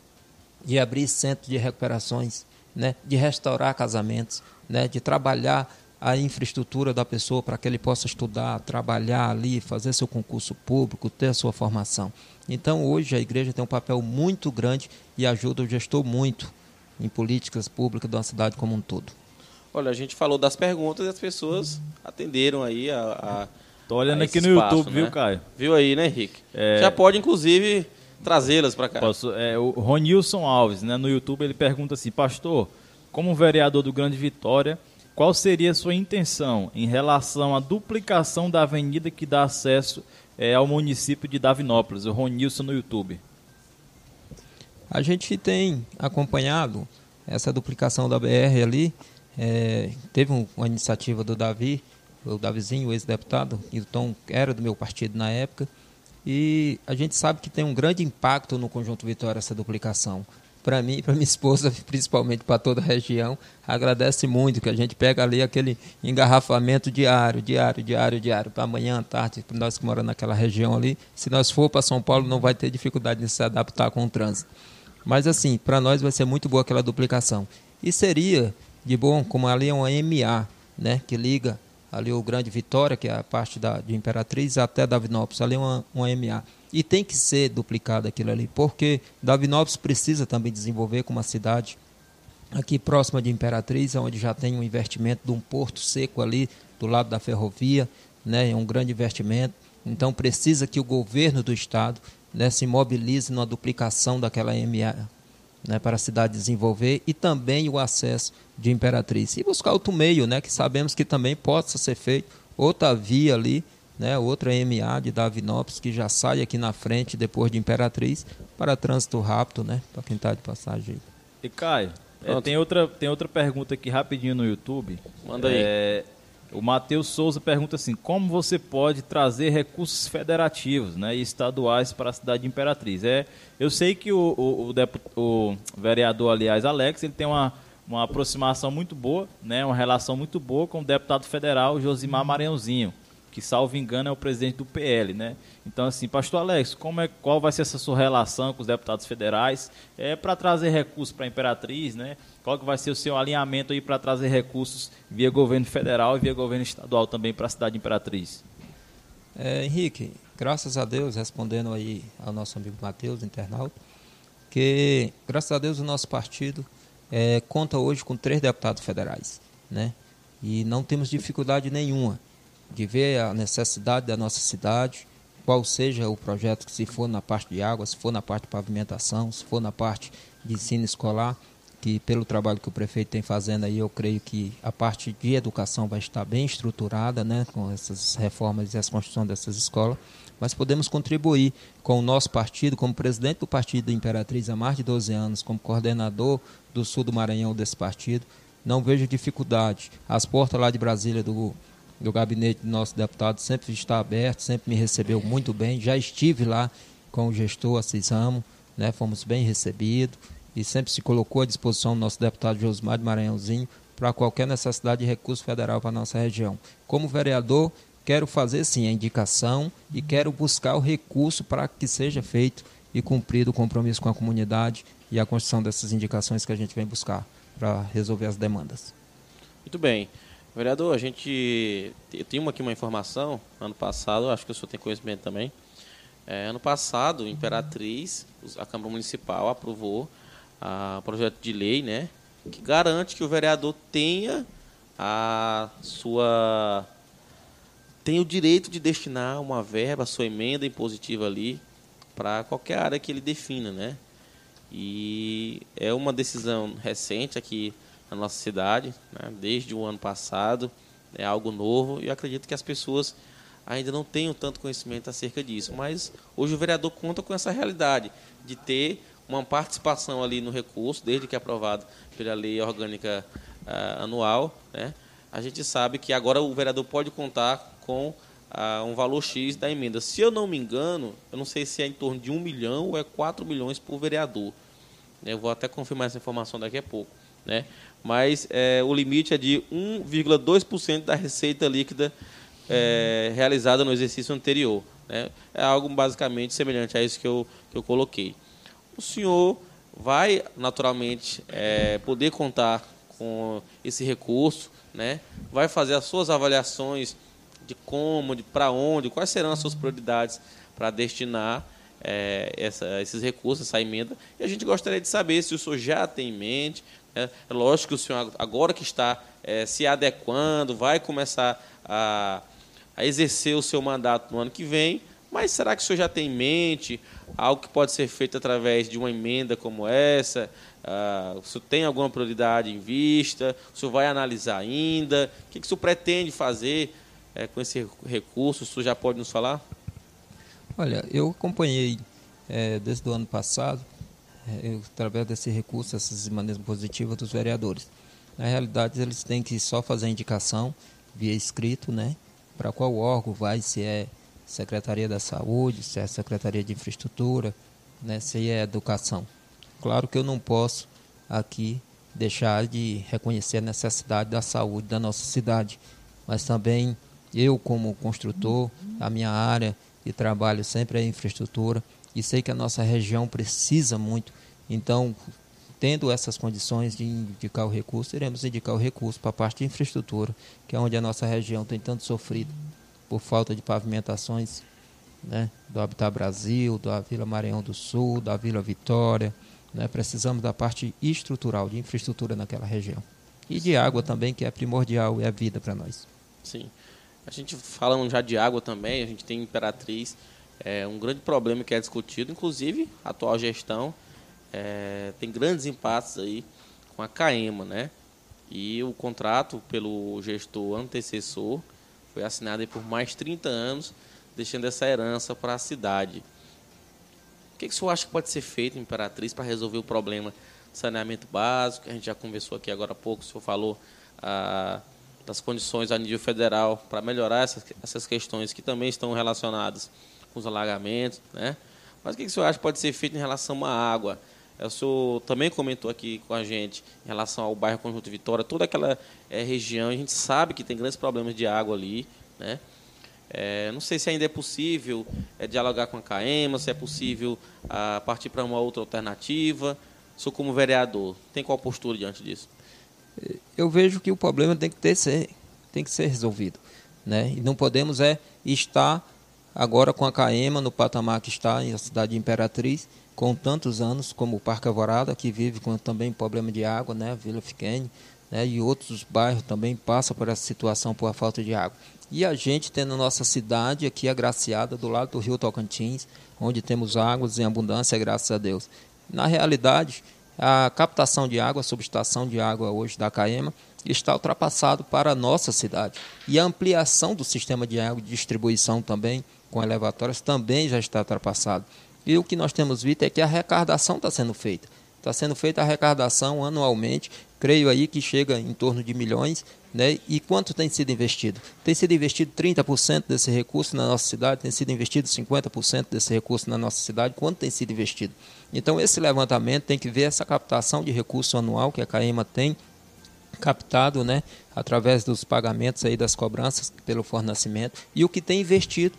de abrir centro de recuperações né, de restaurar casamentos, né, de trabalhar a infraestrutura da pessoa para que ele possa estudar, trabalhar ali, fazer seu concurso público, ter a sua formação. Então, hoje, a igreja tem um papel muito grande e ajuda o gestor muito em políticas públicas da cidade como um todo. Olha, a gente falou das perguntas e as pessoas atenderam aí a. a Tô olhando aqui no espaço, YouTube, né? viu, Caio? Viu aí, né, Henrique? É... Já pode, inclusive, trazê-las para cá. Posso, é, o Ronilson Alves, né, no YouTube, ele pergunta assim, pastor, como vereador do Grande Vitória, qual seria a sua intenção em relação à duplicação da avenida que dá acesso é, ao município de Davinópolis, o Ronilson no YouTube. A gente tem acompanhado essa duplicação da BR ali. É, teve um, uma iniciativa do Davi, o Davizinho, o ex-deputado, Tom era do meu partido na época. E a gente sabe que tem um grande impacto no Conjunto Vitória essa duplicação para mim para minha esposa, principalmente para toda a região, agradece muito que a gente pega ali aquele engarrafamento diário, diário, diário, diário, para amanhã, tarde, nós que moramos naquela região ali, se nós for para São Paulo não vai ter dificuldade de se adaptar com o trânsito. Mas assim, para nós vai ser muito boa aquela duplicação. E seria de bom, como ali é uma MA, né, que liga ali o Grande Vitória, que é a parte da, de Imperatriz, até Davinópolis, ali é uma, uma MA. E tem que ser duplicado aquilo ali, porque Davinópolis precisa também desenvolver como uma cidade aqui próxima de Imperatriz, onde já tem um investimento de um porto seco ali do lado da ferrovia, né, é um grande investimento. Então precisa que o governo do estado né, se mobilize na duplicação daquela MA né, para a cidade desenvolver e também o acesso de Imperatriz. E buscar outro meio, né, que sabemos que também possa ser feito outra via ali né, outra MA de Davinópolis que já sai aqui na frente depois de Imperatriz para trânsito rápido, né, para quem está de passagem. E Caio, é, tem outra tem outra pergunta aqui rapidinho no YouTube. Manda aí. É, o Matheus Souza pergunta assim: como você pode trazer recursos federativos né, e estaduais para a cidade de Imperatriz? É, eu sei que o, o, o, o vereador, aliás, Alex, ele tem uma, uma aproximação muito boa, né, uma relação muito boa com o deputado federal Josimar Maranhãozinho que salvo engano é o presidente do PL, né? Então assim, pastor Alex, como é, qual vai ser essa sua relação com os deputados federais é para trazer recursos para a Imperatriz, né? Qual que vai ser o seu alinhamento aí para trazer recursos via governo federal e via governo estadual também para a cidade de Imperatriz? É, Henrique, graças a Deus, respondendo aí ao nosso amigo Matheus, internauta, que graças a Deus o nosso partido é, conta hoje com três deputados federais, né? E não temos dificuldade nenhuma de ver a necessidade da nossa cidade, qual seja o projeto se for na parte de água, se for na parte de pavimentação, se for na parte de ensino escolar, que pelo trabalho que o prefeito tem fazendo aí, eu creio que a parte de educação vai estar bem estruturada, né, com essas reformas e as construções dessas escolas, mas podemos contribuir com o nosso partido, como presidente do partido Imperatriz há mais de 12 anos, como coordenador do sul do Maranhão desse partido, não vejo dificuldade. As portas lá de Brasília do do gabinete do nosso deputado sempre está aberto, sempre me recebeu muito bem. Já estive lá com o gestor Assis Ramo, né, fomos bem recebidos e sempre se colocou à disposição do nosso deputado Josmar de Maranhãozinho para qualquer necessidade de recurso federal para a nossa região. Como vereador, quero fazer sim a indicação e quero buscar o recurso para que seja feito e cumprido o compromisso com a comunidade e a construção dessas indicações que a gente vem buscar para resolver as demandas. Muito bem. Vereador, a gente tem uma aqui uma informação. Ano passado, acho que o senhor tem conhecimento também. É, ano passado, Imperatriz, a Câmara Municipal aprovou o projeto de lei, né, que garante que o vereador tenha a sua tem o direito de destinar uma verba, a sua emenda impositiva ali para qualquer área que ele defina, né? E é uma decisão recente aqui na nossa cidade, né, desde o ano passado, é algo novo e acredito que as pessoas ainda não tenham tanto conhecimento acerca disso. Mas hoje o vereador conta com essa realidade de ter uma participação ali no recurso, desde que é aprovado pela lei orgânica uh, anual. Né? A gente sabe que agora o vereador pode contar com uh, um valor X da emenda. Se eu não me engano, eu não sei se é em torno de 1 milhão ou é 4 milhões por vereador. Eu vou até confirmar essa informação daqui a pouco. Né? Mas é, o limite é de 1,2% da receita líquida é, realizada no exercício anterior. Né? É algo basicamente semelhante a isso que eu, que eu coloquei. O senhor vai, naturalmente, é, poder contar com esse recurso, né? vai fazer as suas avaliações de como, de para onde, quais serão as suas prioridades para destinar é, essa, esses recursos, essa emenda. E a gente gostaria de saber se o senhor já tem em mente, é, é lógico que o senhor, agora que está é, se adequando, vai começar a, a, exercer o seu mandato no ano que vem, mas será que o senhor já tem em mente algo que pode ser feito através de uma emenda como essa? Ah, o senhor tem alguma prioridade em vista? O senhor vai analisar ainda? O que, que o senhor pretende fazer é, com esse recurso? O senhor já pode nos falar? Olha, eu acompanhei é, desde o ano passado, através desse recurso, essas maneiras positivas dos vereadores. Na realidade, eles têm que só fazer a indicação via escrito, né? Para qual órgão vai, se é Secretaria da Saúde, se é Secretaria de Infraestrutura, né? se é Educação. Claro que eu não posso aqui deixar de reconhecer a necessidade da saúde da nossa cidade, mas também eu como construtor, a minha área de trabalho sempre é infraestrutura e sei que a nossa região precisa muito. Então, tendo essas condições de indicar o recurso, iremos indicar o recurso para a parte de infraestrutura, que é onde a nossa região tem tanto sofrido por falta de pavimentações, né, do Habitat Brasil, da Vila Maranhão do Sul, da Vila Vitória, né? Precisamos da parte estrutural, de infraestrutura naquela região. E de água também, que é primordial e é vida para nós. Sim. A gente falando já de água também, a gente tem Imperatriz, é um grande problema que é discutido, inclusive a atual gestão é, tem grandes impasses aí com a CAEMA, né? E o contrato pelo gestor antecessor foi assinado por mais 30 anos, deixando essa herança para a cidade que, que o senhor acha que pode ser feito, Imperatriz, para resolver o problema do saneamento básico? A gente já conversou aqui agora há pouco, o senhor falou ah, das condições a nível federal para melhorar essas, essas questões que também estão relacionadas com os alagamentos, né? Mas o que, que o senhor acha que pode ser feito em relação à água? O senhor também comentou aqui com a gente em relação ao bairro Conjunto Vitória, toda aquela é, região, a gente sabe que tem grandes problemas de água ali, né? É, não sei se ainda é possível é, dialogar com a CAEMA, se é possível a, partir para uma outra alternativa. Sou como vereador, tem qual postura diante disso? Eu vejo que o problema tem que, ter, ser, tem que ser resolvido. Né? E não podemos é estar agora com a CAEMA no patamar que está em a cidade de Imperatriz, com tantos anos, como o Parque Alvorada, que vive com também problema de água, né? Vila Fiquene, né? e outros bairros também passam por essa situação por a falta de água. E a gente tendo nossa cidade aqui agraciada do lado do rio Tocantins, onde temos águas em abundância, graças a Deus. Na realidade, a captação de água, a subestação de água hoje da CAEMA, está ultrapassado para a nossa cidade. E a ampliação do sistema de água de distribuição também, com elevatórias, também já está ultrapassado. E o que nós temos visto é que a arrecadação está sendo feita. Está sendo feita a arrecadação anualmente, creio aí que chega em torno de milhões, né? E quanto tem sido investido? Tem sido investido 30% desse recurso na nossa cidade, tem sido investido 50% desse recurso na nossa cidade, quanto tem sido investido? Então, esse levantamento tem que ver essa captação de recurso anual que a CAEMA tem captado, né, através dos pagamentos aí das cobranças pelo fornecimento e o que tem investido.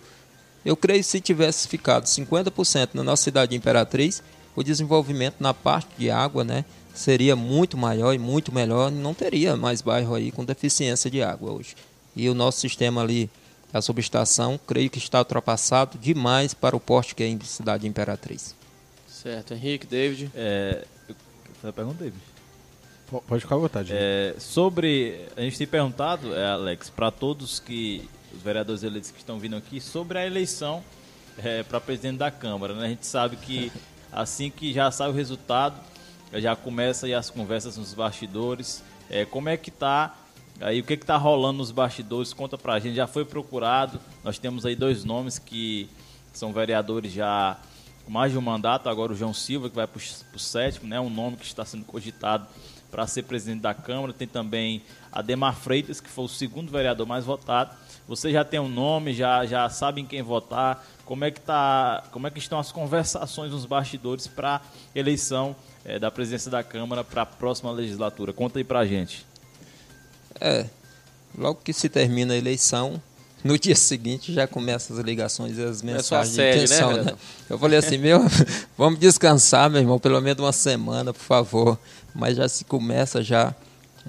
Eu creio que se tivesse ficado 50% na nossa cidade de Imperatriz, o desenvolvimento na parte de água, né, seria muito maior e muito melhor, não teria mais bairro aí com deficiência de água hoje. E o nosso sistema ali, a subestação, creio que está ultrapassado demais para o porte que é em cidade Imperatriz. Certo, Henrique, David. É, eu pergunta, David. Pode ficar à vontade. É, sobre, a gente tem perguntado, é, Alex, para todos que os vereadores eleitos que estão vindo aqui, sobre a eleição é, para presidente da Câmara. Né? A gente sabe que assim que já sai o resultado, já começa as conversas nos bastidores. É, como é que tá aí o que que tá rolando nos bastidores? Conta pra gente. Já foi procurado. Nós temos aí dois nomes que são vereadores já com mais de um mandato. Agora o João Silva que vai para o sétimo, né? Um nome que está sendo cogitado para ser presidente da Câmara. Tem também Ademar Freitas que foi o segundo vereador mais votado. Você já tem um nome, já já sabem quem votar. Como é que tá? Como é que estão as conversações nos bastidores para eleição é, da presidência da Câmara para a próxima legislatura. Conta aí para a gente. É, logo que se termina a eleição, no dia seguinte já começam as ligações e as mensagens é de intenção. Né, né? Eu falei assim, meu, vamos descansar, meu irmão, pelo menos uma semana, por favor. Mas já se começa já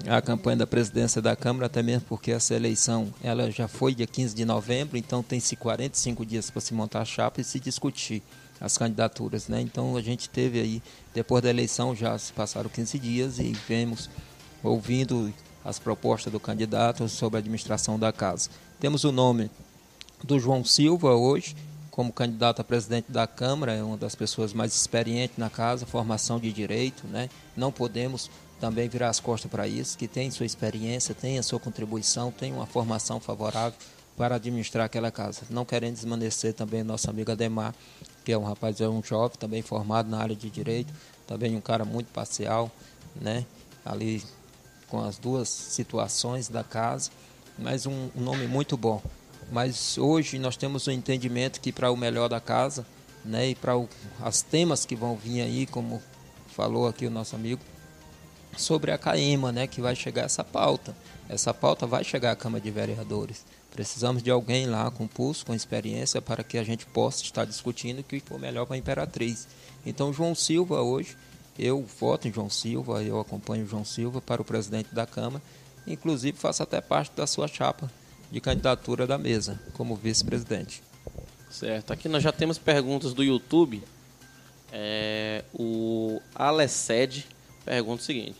a campanha da presidência da Câmara, até mesmo porque essa eleição ela já foi dia 15 de novembro, então tem-se 45 dias para se montar a chapa e se discutir as candidaturas. Né? Então a gente teve aí, depois da eleição, já se passaram 15 dias e vemos, ouvindo as propostas do candidato sobre a administração da casa. Temos o nome do João Silva hoje, como candidato a presidente da Câmara, é uma das pessoas mais experientes na casa, formação de direito, né? Não podemos também virar as costas para isso, que tem sua experiência, tem a sua contribuição, tem uma formação favorável para administrar aquela casa. Não querendo desmanecer também nosso amigo Ademar, que é um rapaz, é um jovem, também formado na área de direito, também um cara muito parcial, né? Ali com as duas situações da casa, mas um, um nome muito bom. Mas hoje nós temos o um entendimento que para o melhor da casa, né, e para as temas que vão vir aí, como falou aqui o nosso amigo, sobre a CAEMA, né, que vai chegar essa pauta. Essa pauta vai chegar à Câmara de Vereadores. Precisamos de alguém lá com pulso, com experiência, para que a gente possa estar discutindo o que for melhor para a Imperatriz. Então, João Silva, hoje, eu voto em João Silva, eu acompanho João Silva para o presidente da Câmara, inclusive faço até parte da sua chapa de candidatura da mesa, como vice-presidente. Certo. Aqui nós já temos perguntas do YouTube. É, o Alessed pergunta o seguinte: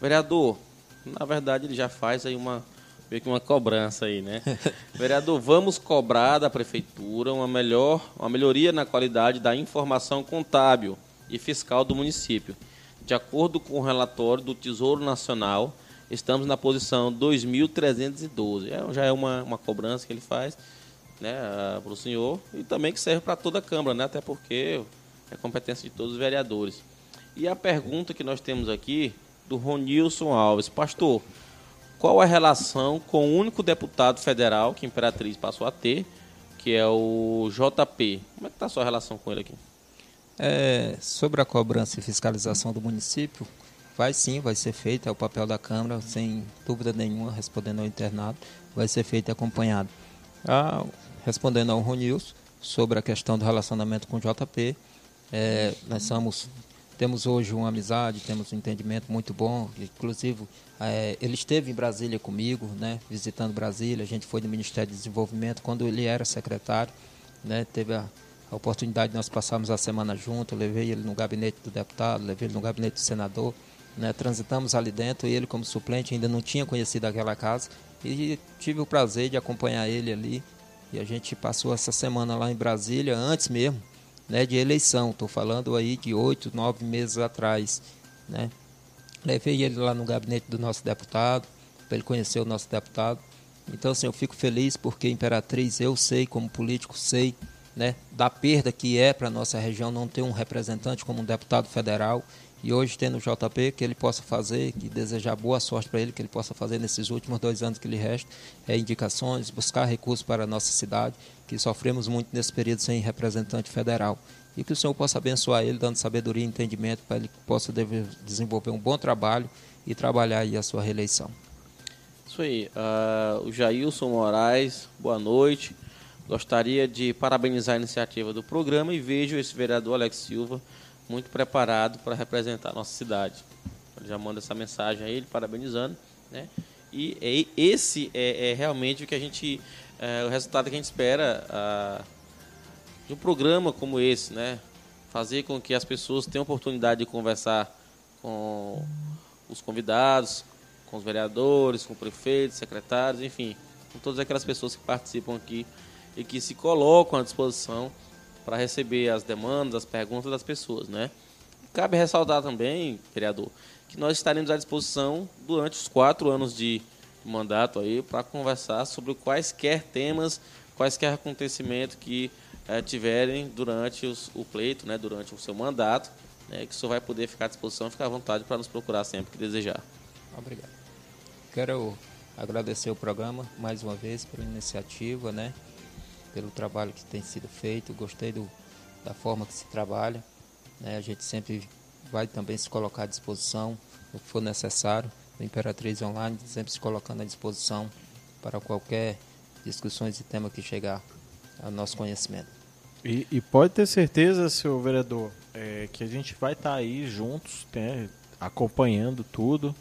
Vereador, na verdade ele já faz aí uma meio que uma cobrança aí, né? Vereador, vamos cobrar da prefeitura uma melhor, uma melhoria na qualidade da informação contábil e fiscal do município. De acordo com o relatório do Tesouro Nacional, estamos na posição 2312. É, já é uma, uma cobrança que ele faz né, para o senhor e também que serve para toda a Câmara, né? Até porque é competência de todos os vereadores. E a pergunta que nós temos aqui do Ronilson Alves. Pastor, qual a relação com o único deputado federal que a Imperatriz passou a ter, que é o JP. Como é que está a sua relação com ele aqui? É, sobre a cobrança e fiscalização do município, vai sim, vai ser feito, é o papel da Câmara, sem dúvida nenhuma, respondendo ao internado, vai ser feito e acompanhado. Ah, respondendo ao Ronilson, sobre a questão do relacionamento com o JP, é, nós somos temos hoje uma amizade, temos um entendimento muito bom. Inclusive, é, ele esteve em Brasília comigo, né, visitando Brasília. A gente foi no Ministério de Desenvolvimento quando ele era secretário. Né, teve a, a oportunidade de nós passarmos a semana junto. Levei ele no gabinete do deputado, levei ele no gabinete do senador. Né, transitamos ali dentro e ele, como suplente, ainda não tinha conhecido aquela casa. E tive o prazer de acompanhar ele ali. E a gente passou essa semana lá em Brasília, antes mesmo né, de eleição. Estou falando aí de oito, nove meses atrás. Né? Levei ele lá no gabinete do nosso deputado, para ele conhecer o nosso deputado. Então, assim, eu fico feliz porque Imperatriz, eu sei, como político, sei né, da perda que é para a nossa região não ter um representante como um deputado federal. E hoje, tendo o JP, que ele possa fazer, que desejar boa sorte para ele, que ele possa fazer nesses últimos dois anos que lhe restam, é, indicações, buscar recursos para a nossa cidade, que sofremos muito nesse período sem representante federal. E que o Senhor possa abençoar ele, dando sabedoria e entendimento para ele que possa desenvolver um bom trabalho e trabalhar aí a sua reeleição. Isso aí. Uh, o Jailson Moraes, boa noite. Gostaria de parabenizar a iniciativa do programa e vejo esse vereador Alex Silva muito preparado para representar a nossa cidade. Ele já manda essa mensagem a ele, parabenizando. Né? E, e esse é, é, realmente o que a gente. É, o resultado que a gente espera a, de um programa como esse, né? Fazer com que as pessoas tenham oportunidade de conversar com os convidados, com os vereadores, com prefeitos, secretários, enfim, com todas aquelas pessoas que participam aqui e que se colocam à disposição para receber as demandas, as perguntas das pessoas, né? Cabe ressaltar também, vereador, que nós estaremos à disposição durante os quatro anos de mandato aí para conversar sobre quaisquer temas, quaisquer acontecimentos que é, tiverem durante os, o pleito, né, durante o seu mandato, né, que o senhor vai poder ficar à disposição, ficar à vontade para nos procurar sempre que desejar. Obrigado. Quero agradecer o programa mais uma vez pela iniciativa, né? Pelo trabalho que tem sido feito, gostei do, da forma que se trabalha. Né? A gente sempre vai também se colocar à disposição no que for necessário. O Imperatriz Online sempre se colocando à disposição para qualquer discussões e tema que chegar ao nosso conhecimento. E, e pode ter certeza, senhor vereador, é, que a gente vai estar tá aí juntos, né, acompanhando tudo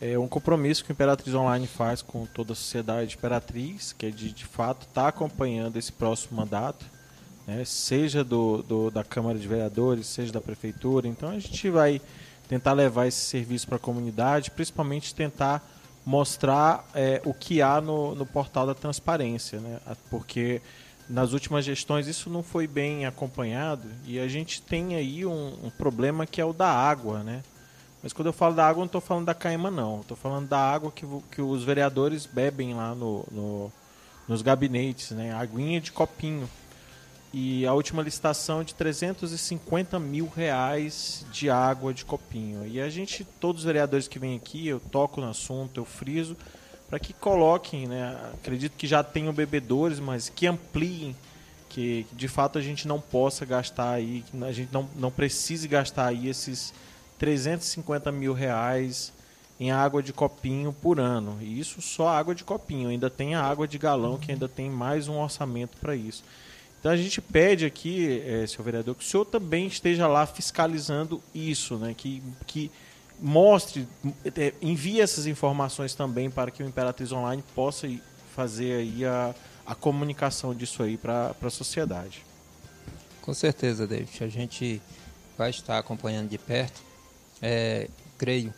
é um compromisso que o Imperatriz Online faz com toda a sociedade Imperatriz, que é de, de fato estar tá acompanhando esse próximo mandato, né, seja do, do, da Câmara de Vereadores, seja da Prefeitura. Então a gente vai tentar levar esse serviço para a comunidade, principalmente tentar mostrar é, o que há no, no portal da transparência, né, porque nas últimas gestões isso não foi bem acompanhado e a gente tem aí um, um problema que é o da água, né? Mas quando eu falo da água, eu não estou falando da caima, não. Estou falando da água que, que os vereadores bebem lá no, no, nos gabinetes, né? Aguinha de copinho. E a última licitação é de 350 mil reais de água de copinho. E a gente, todos os vereadores que vêm aqui, eu toco no assunto, eu friso, para que coloquem, né? Acredito que já tenham bebedores, mas que ampliem, que de fato a gente não possa gastar aí, a gente não, não precise gastar aí esses 350 mil reais em água de copinho por ano. E isso só água de copinho. Ainda tem a água de galão, que ainda tem mais um orçamento para isso. Então a gente pede aqui, é, senhor vereador, que o senhor também esteja lá fiscalizando isso, né? que, que mostre, é, envie essas informações também para que o Imperatriz Online possa fazer aí a, a comunicação disso aí para a sociedade. Com certeza, David. A gente vai estar acompanhando de perto. É, creio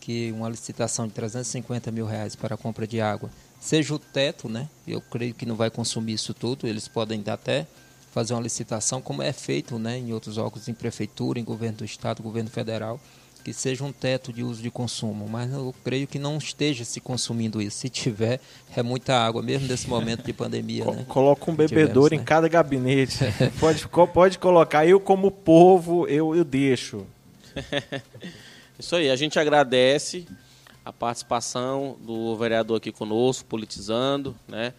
que uma licitação de 350 mil reais para a compra de água seja o teto, né? Eu creio que não vai consumir isso tudo. Eles podem até fazer uma licitação, como é feito né, em outros órgãos, em prefeitura, em governo do estado, governo federal, que seja um teto de uso de consumo. Mas eu creio que não esteja se consumindo isso. Se tiver, é muita água, mesmo nesse momento de pandemia. né? Coloca um bebedouro Tivemos, em né? cada gabinete. pode, pode colocar. Eu, como povo, eu, eu deixo. Isso aí, a gente agradece a participação do vereador aqui conosco, politizando, né?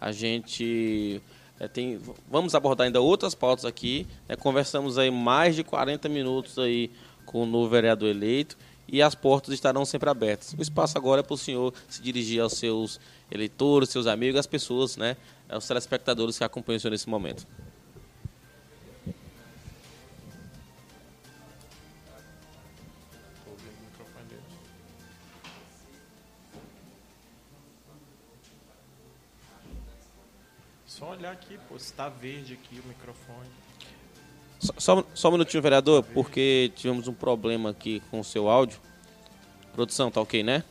A gente é, tem, vamos abordar ainda outras pautas aqui. Né? Conversamos aí mais de 40 minutos aí com o novo vereador eleito e as portas estarão sempre abertas. O espaço agora é para o senhor se dirigir aos seus eleitores, seus amigos, as pessoas, né? Aos telespectadores que acompanham o senhor nesse momento. Só olhar aqui, pô, se tá verde aqui o microfone. Só, só, só um minutinho, vereador, porque tivemos um problema aqui com o seu áudio. Produção, tá ok, né?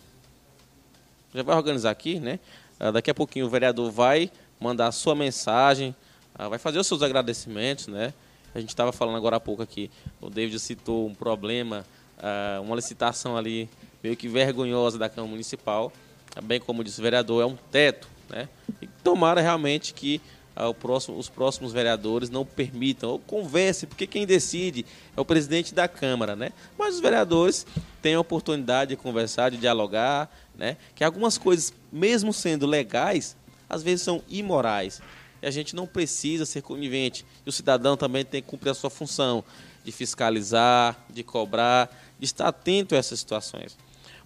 Já vai organizar aqui, né? Uh, daqui a pouquinho o vereador vai mandar a sua mensagem, uh, vai fazer os seus agradecimentos, né? A gente estava falando agora há pouco aqui, o David citou um problema, uh, uma licitação ali meio que vergonhosa da Câmara Municipal, bem como disse o vereador, é um teto né? E tomara realmente que ah, próximo, os próximos vereadores não permitam, ou conversem, porque quem decide é o presidente da Câmara, né? Mas os vereadores têm a oportunidade de conversar, de dialogar, né? Que algumas coisas, mesmo sendo legais, às vezes são imorais. E a gente não precisa ser conivente. E o cidadão também tem que cumprir a sua função de fiscalizar, de cobrar, de estar atento a essas situações.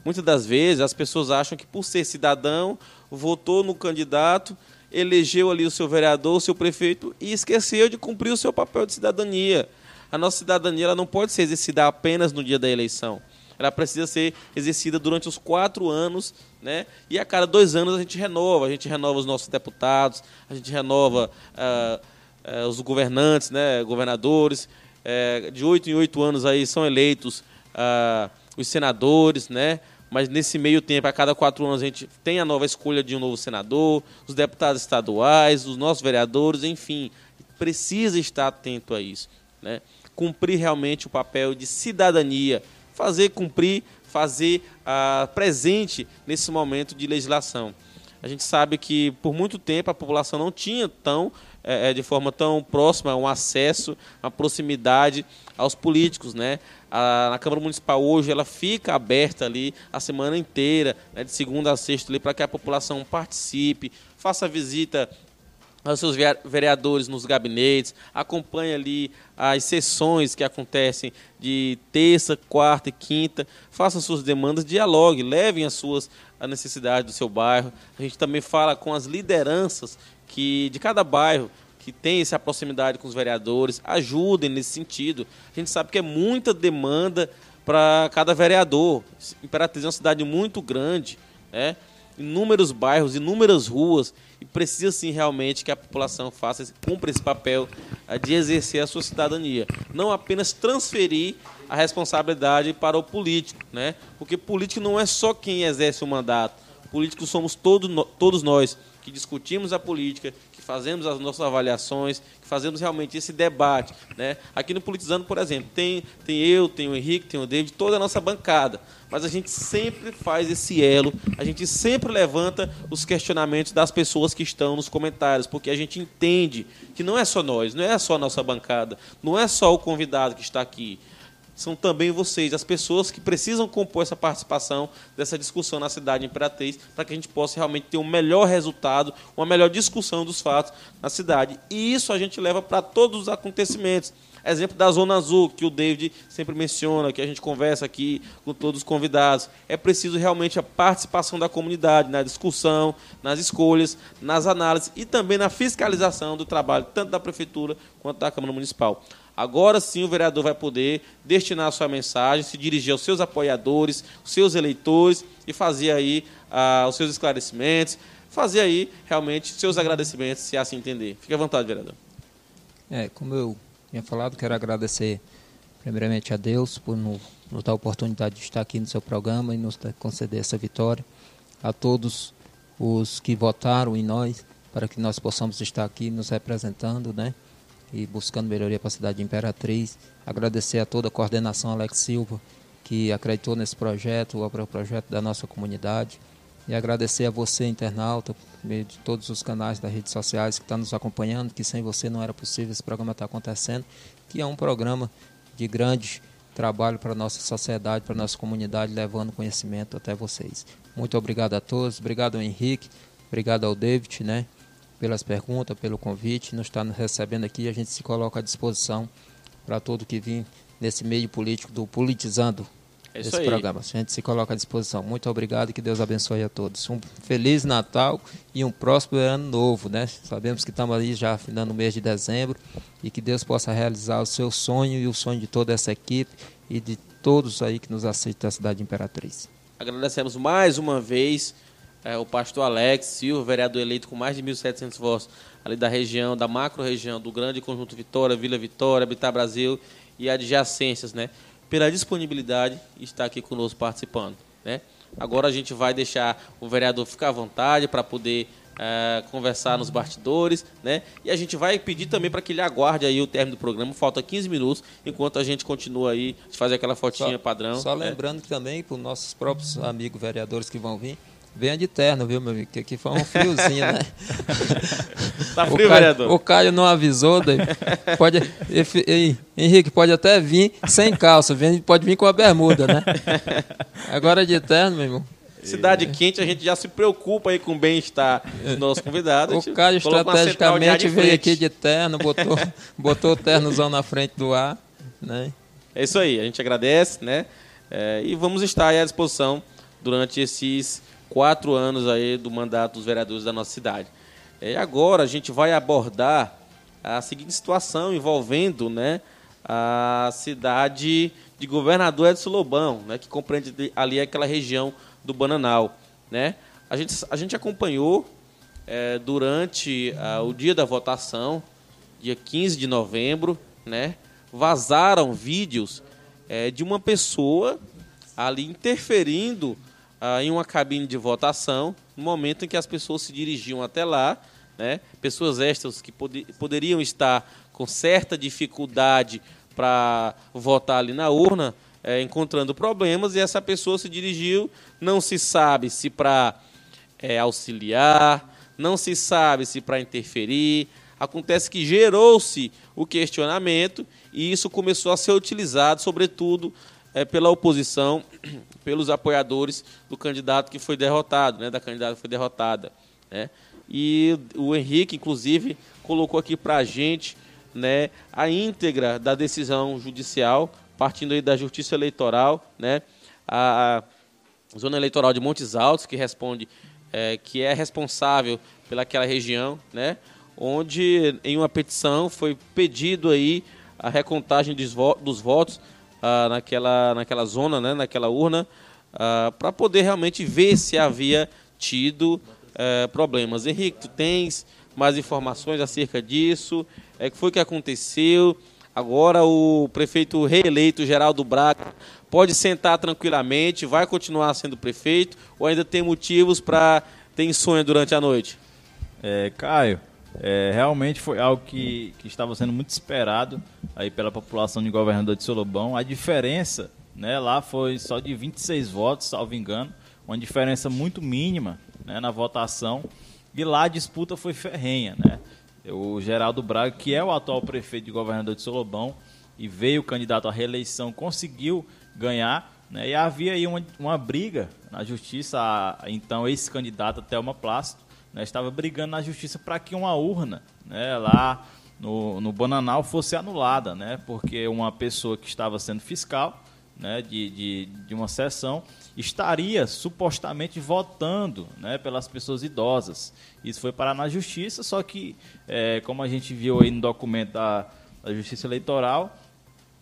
Muitas das vezes as pessoas acham que por ser cidadão votou no candidato, elegeu ali o seu vereador, o seu prefeito e esqueceu de cumprir o seu papel de cidadania. A nossa cidadania ela não pode ser exercida apenas no dia da eleição. Ela precisa ser exercida durante os quatro anos, né? E a cada dois anos a gente renova. A gente renova os nossos deputados, a gente renova uh, uh, os governantes, né? Governadores. Uh, de oito em oito anos aí são eleitos os senadores, né? Mas nesse meio tempo, a cada quatro anos, a gente tem a nova escolha de um novo senador, os deputados estaduais, os nossos vereadores, enfim, precisa estar atento a isso. Né? Cumprir realmente o papel de cidadania, fazer cumprir, fazer uh, presente nesse momento de legislação. A gente sabe que por muito tempo a população não tinha tão é, de forma tão próxima um acesso, uma proximidade aos políticos, né? A, Câmara Municipal hoje ela fica aberta ali a semana inteira, né, de segunda a sexta, para que a população participe, faça visita aos seus vereadores nos gabinetes, acompanhe ali as sessões que acontecem de terça, quarta e quinta, faça suas demandas, dialogue, levem as suas a necessidades do seu bairro. A gente também fala com as lideranças que de cada bairro que tem essa proximidade com os vereadores, ajudem nesse sentido. A gente sabe que é muita demanda para cada vereador. Imperatriz é uma cidade muito grande, né? inúmeros bairros, inúmeras ruas, e precisa sim realmente que a população faça, cumpra esse papel de exercer a sua cidadania. Não apenas transferir a responsabilidade para o político, né? porque político não é só quem exerce o mandato, políticos somos todos, todos nós que discutimos a política, que fazemos as nossas avaliações, que fazemos realmente esse debate. Né? Aqui no Politizando, por exemplo, tem, tem eu, tem o Henrique, tem o David, toda a nossa bancada. Mas a gente sempre faz esse elo, a gente sempre levanta os questionamentos das pessoas que estão nos comentários, porque a gente entende que não é só nós, não é só a nossa bancada, não é só o convidado que está aqui são também vocês, as pessoas que precisam compor essa participação dessa discussão na cidade Imperatriz, para que a gente possa realmente ter um melhor resultado, uma melhor discussão dos fatos na cidade. E isso a gente leva para todos os acontecimentos. Exemplo da Zona Azul, que o David sempre menciona, que a gente conversa aqui com todos os convidados. É preciso realmente a participação da comunidade na discussão, nas escolhas, nas análises e também na fiscalização do trabalho, tanto da Prefeitura quanto da Câmara Municipal. Agora sim o vereador vai poder destinar a sua mensagem, se dirigir aos seus apoiadores, aos seus eleitores e fazer aí ah, os seus esclarecimentos, fazer aí realmente seus agradecimentos, se assim entender. Fique à vontade, vereador. É, como eu tinha falado, quero agradecer primeiramente a Deus por nos, nos dar a oportunidade de estar aqui no seu programa e nos conceder essa vitória. A todos os que votaram em nós, para que nós possamos estar aqui nos representando, né? E buscando melhoria para a cidade de Imperatriz. Agradecer a toda a coordenação Alex Silva, que acreditou nesse projeto, o projeto da nossa comunidade. E agradecer a você, internauta, por meio de todos os canais das redes sociais que estão nos acompanhando, que sem você não era possível esse programa estar acontecendo, que é um programa de grande trabalho para a nossa sociedade, para a nossa comunidade, levando conhecimento até vocês. Muito obrigado a todos, obrigado ao Henrique, obrigado ao David, né? Pelas perguntas, pelo convite, nos está recebendo aqui. A gente se coloca à disposição para todo que vir nesse meio político do Politizando é esse aí. programa. A gente se coloca à disposição. Muito obrigado e que Deus abençoe a todos. Um feliz Natal e um próspero ano novo, né? Sabemos que estamos ali já finando o mês de dezembro e que Deus possa realizar o seu sonho e o sonho de toda essa equipe e de todos aí que nos aceitam da cidade Imperatriz. Agradecemos mais uma vez é, o pastor Alex Silva, vereador eleito com mais de 1.700 votos ali da região, da macro-região, do grande conjunto Vitória, Vila Vitória, Habitat Brasil e adjacências, né? Pela disponibilidade está aqui conosco participando, né? Agora a gente vai deixar o vereador ficar à vontade para poder é, conversar nos bastidores, né? E a gente vai pedir também para que ele aguarde aí o término do programa. Falta 15 minutos, enquanto a gente continua aí de fazer aquela fotinha só, padrão. Só né? lembrando que também para os nossos próprios amigos vereadores que vão vir, Venha de terno, viu, meu amigo? Que aqui foi um friozinho, né? tá frio, o Caio, vereador? O Caio não avisou, daí pode, Henrique, pode até vir sem calça, pode vir com a bermuda, né? Agora de terno, meu irmão. Cidade quente, a gente já se preocupa aí com o bem-estar dos nossos convidados. O Caio estrategicamente veio aqui de terno, botou, botou o ternozão na frente do ar, né? É isso aí, a gente agradece, né? É, e vamos estar à disposição durante esses quatro anos aí do mandato dos vereadores da nossa cidade. E agora a gente vai abordar a seguinte situação envolvendo né, a cidade de Governador Edson Lobão, né, que compreende ali aquela região do Bananal. Né? A, gente, a gente acompanhou é, durante a, o dia da votação, dia 15 de novembro, né, vazaram vídeos é, de uma pessoa ali interferindo ah, em uma cabine de votação, no momento em que as pessoas se dirigiam até lá, né? pessoas estas que pod poderiam estar com certa dificuldade para votar ali na urna, é, encontrando problemas, e essa pessoa se dirigiu, não se sabe se para é, auxiliar, não se sabe se para interferir. Acontece que gerou-se o questionamento e isso começou a ser utilizado, sobretudo, é, pela oposição, pelos apoiadores do candidato que foi derrotado, né, da candidata que foi derrotada. Né? E o Henrique, inclusive, colocou aqui para a gente né, a íntegra da decisão judicial, partindo aí da Justiça Eleitoral, né, a, Zona Eleitoral de Montes Altos, que responde, é, que é responsável pelaquela região, né, onde em uma petição foi pedido aí a recontagem dos votos ah, naquela, naquela zona, né, naquela urna, ah, para poder realmente ver se havia tido eh, problemas. Henrique, tu tens mais informações acerca disso? É que foi que aconteceu? Agora o prefeito reeleito Geraldo Braga pode sentar tranquilamente, vai continuar sendo prefeito ou ainda tem motivos para ter insônia durante a noite? É, Caio, É, realmente foi algo que, que estava sendo muito esperado aí pela população de Governador de Solobão. A diferença né, lá foi só de 26 votos, salvo engano, uma diferença muito mínima né, na votação. E lá a disputa foi ferrenha. Né? O Geraldo Braga, que é o atual prefeito de Governador de Solobão e veio candidato à reeleição, conseguiu ganhar. Né? E havia aí uma, uma briga na justiça, a, então ex-candidata Thelma Plácido né, estava brigando na justiça para que uma urna né, lá no, no Bananal fosse anulada, né, porque uma pessoa que estava sendo fiscal né, de, de, de uma sessão estaria supostamente votando né, pelas pessoas idosas. Isso foi parar na justiça, só que, é, como a gente viu aí no documento da, da Justiça Eleitoral,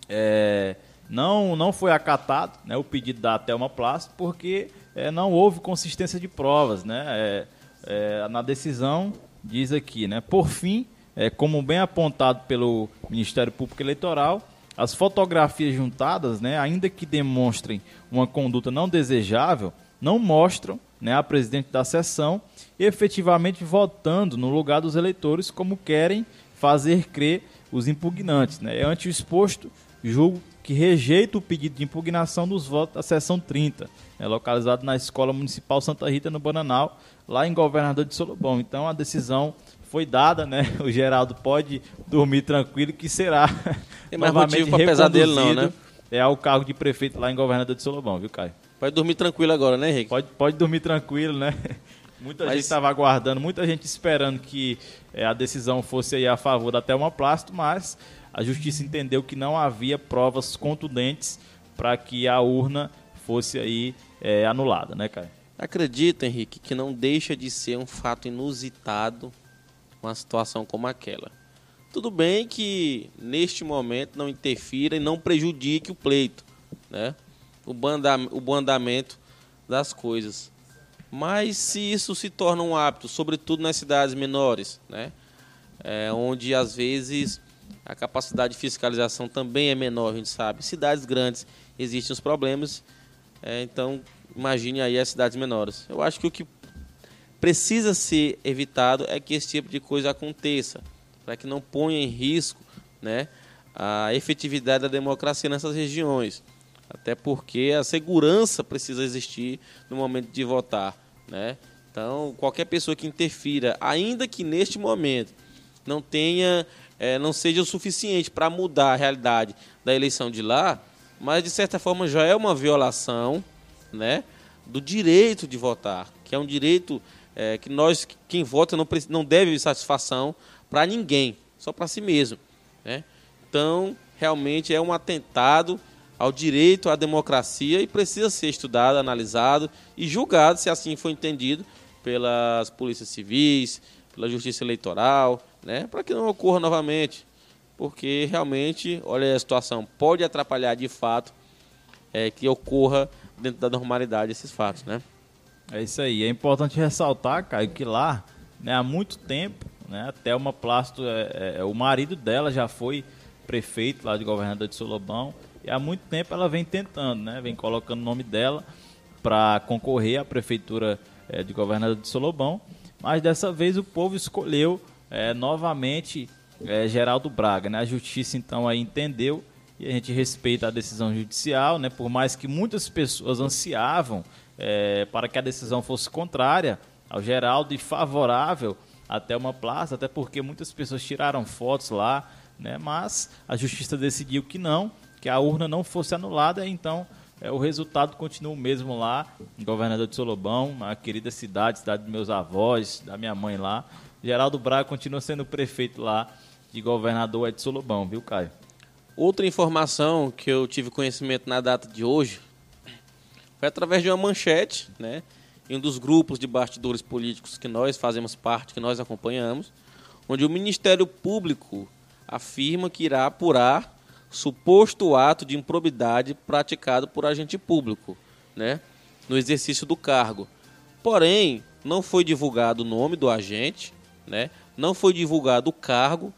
é, não, não foi acatado né, o pedido da Thelma Plácido, porque é, não houve consistência de provas. Né, é, é, na decisão diz aqui, né? Por fim, é, como bem apontado pelo Ministério Público Eleitoral, as fotografias juntadas, né, ainda que demonstrem uma conduta não desejável, não mostram né, a presidente da sessão efetivamente votando no lugar dos eleitores como querem fazer crer os impugnantes. Né? Ante o exposto, julgo que rejeita o pedido de impugnação dos votos da sessão 30, né, localizado na Escola Municipal Santa Rita, no Bananal, lá em Governador de Solobão. Então a decisão foi dada, né? O Geraldo pode dormir tranquilo que será Tem mais motivo para pesar dele não, né? É ao cargo de prefeito lá em Governador de Solobão, viu, Caio? Pode dormir tranquilo agora, né, Henrique? Pode, pode dormir tranquilo, né? Muita Mas... gente estava aguardando, muita gente esperando que é, a decisão fosse aí a favor da Thelma Plástico, mas a justiça entendeu que não havia provas contundentes para que a urna fosse aí é, anulada, né, Caio? Acredito, Henrique, que não deixa de ser um fato inusitado uma situação como aquela. Tudo bem que neste momento não interfira e não prejudique o pleito, né? o, o bom andamento das coisas. Mas se isso se torna um hábito, sobretudo nas cidades menores, né? É, onde às vezes a capacidade de fiscalização também é menor, a gente sabe. Cidades grandes existem os problemas, é, então imagine aí as cidades menores. Eu acho que o que precisa ser evitado é que esse tipo de coisa aconteça, para que não ponha em risco né, a efetividade da democracia nessas regiões. Até porque a segurança precisa existir no momento de votar. Né? Então, qualquer pessoa que interfira, ainda que neste momento não tenha, é, não seja o suficiente para mudar a realidade da eleição de lá, mas de certa forma já é uma violação né, do direito de votar, que é um direito é, que nós, quem vota, não, não deve satisfação para ninguém, só para si mesmo. Né? Então, realmente é um atentado ao direito à democracia e precisa ser estudado, analisado e julgado, se assim for entendido, pelas polícias civis, pela justiça eleitoral, né? para que não ocorra novamente. Porque realmente, olha a situação, pode atrapalhar de fato é, que ocorra dentro da normalidade esses fatos, né? É isso aí. É importante ressaltar, Caio, que lá, né, há muito tempo, né, a Thelma Plácido, é, é, é, o marido dela já foi prefeito lá de governador de Solobão, e há muito tempo ela vem tentando, né, vem colocando o nome dela para concorrer à prefeitura é, de governador de Solobão, mas dessa vez o povo escolheu é, novamente é, Geraldo Braga, né? A justiça então aí entendeu e a gente respeita a decisão judicial, né? Por mais que muitas pessoas ansiavam é, para que a decisão fosse contrária ao Geraldo e favorável até uma plaza, até porque muitas pessoas tiraram fotos lá, né? Mas a justiça decidiu que não, que a urna não fosse anulada, então é, o resultado continua o mesmo lá, Governador de Solobão, a querida cidade, cidade dos meus avós, da minha mãe lá. Geraldo Braga continua sendo prefeito lá de governador de Solobão, viu, Caio? Outra informação que eu tive conhecimento na data de hoje foi através de uma manchete, né, em um dos grupos de bastidores políticos que nós fazemos parte, que nós acompanhamos, onde o Ministério Público afirma que irá apurar suposto ato de improbidade praticado por agente público, né, no exercício do cargo. Porém, não foi divulgado o nome do agente, né, não foi divulgado o cargo,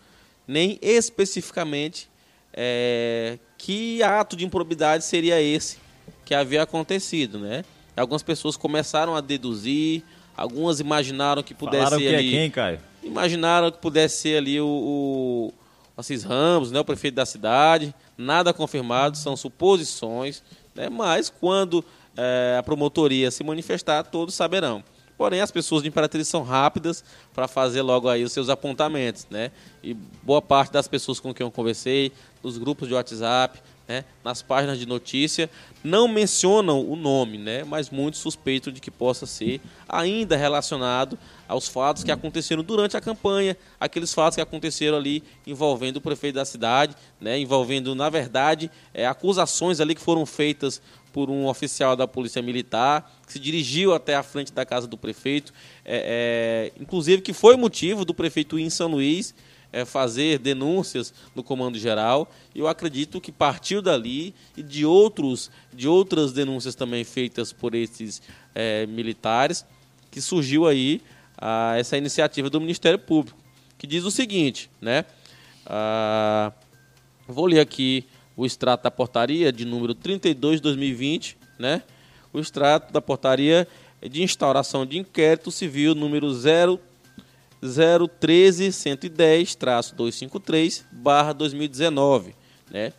nem especificamente é, que ato de improbidade seria esse que havia acontecido, né? Algumas pessoas começaram a deduzir, algumas imaginaram que pudesse Falaram ser que ali... é quem, Caio? imaginaram que pudesse ser ali o, o Assis Ramos, né, o prefeito da cidade. Nada confirmado, são suposições, né, mas quando é, a promotoria se manifestar, todos saberão. Porém, as pessoas de Imperatriz são rápidas para fazer logo aí os seus apontamentos, né? E boa parte das pessoas com quem eu conversei, nos grupos de WhatsApp, né, nas páginas de notícia, não mencionam o nome, né, mas muitos suspeitam de que possa ser ainda relacionado aos fatos que aconteceram durante a campanha, aqueles fatos que aconteceram ali envolvendo o prefeito da cidade, né, envolvendo, na verdade, é, acusações ali que foram feitas por um oficial da Polícia Militar, que se dirigiu até a frente da casa do prefeito, é, é, inclusive que foi motivo do prefeito em São Luís é, fazer denúncias no comando geral. Eu acredito que partiu dali e de outros, de outras denúncias também feitas por esses é, militares, que surgiu aí a, essa iniciativa do Ministério Público, que diz o seguinte, né? Ah, vou ler aqui o extrato da portaria de número 32 de 2020, né? O extrato da portaria de instauração de inquérito civil número 0 013-110-253-2019, né?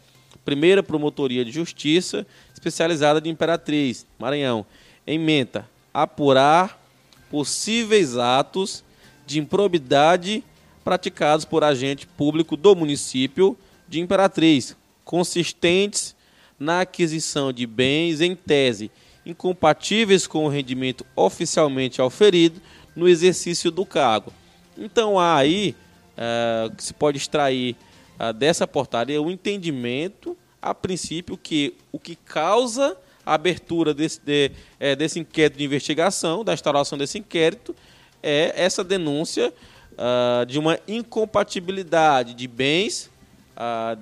Primeira Promotoria de Justiça Especializada de Imperatriz, Maranhão, em menta apurar possíveis atos de improbidade praticados por agente público do município de Imperatriz, consistentes na aquisição de bens em tese incompatíveis com o rendimento oficialmente auferido no exercício do cargo, então há aí uh, que se pode extrair uh, dessa portaria o entendimento, a princípio, que o que causa a abertura desse, de, é, desse inquérito de investigação, da instauração desse inquérito, é essa denúncia uh, de uma incompatibilidade de bens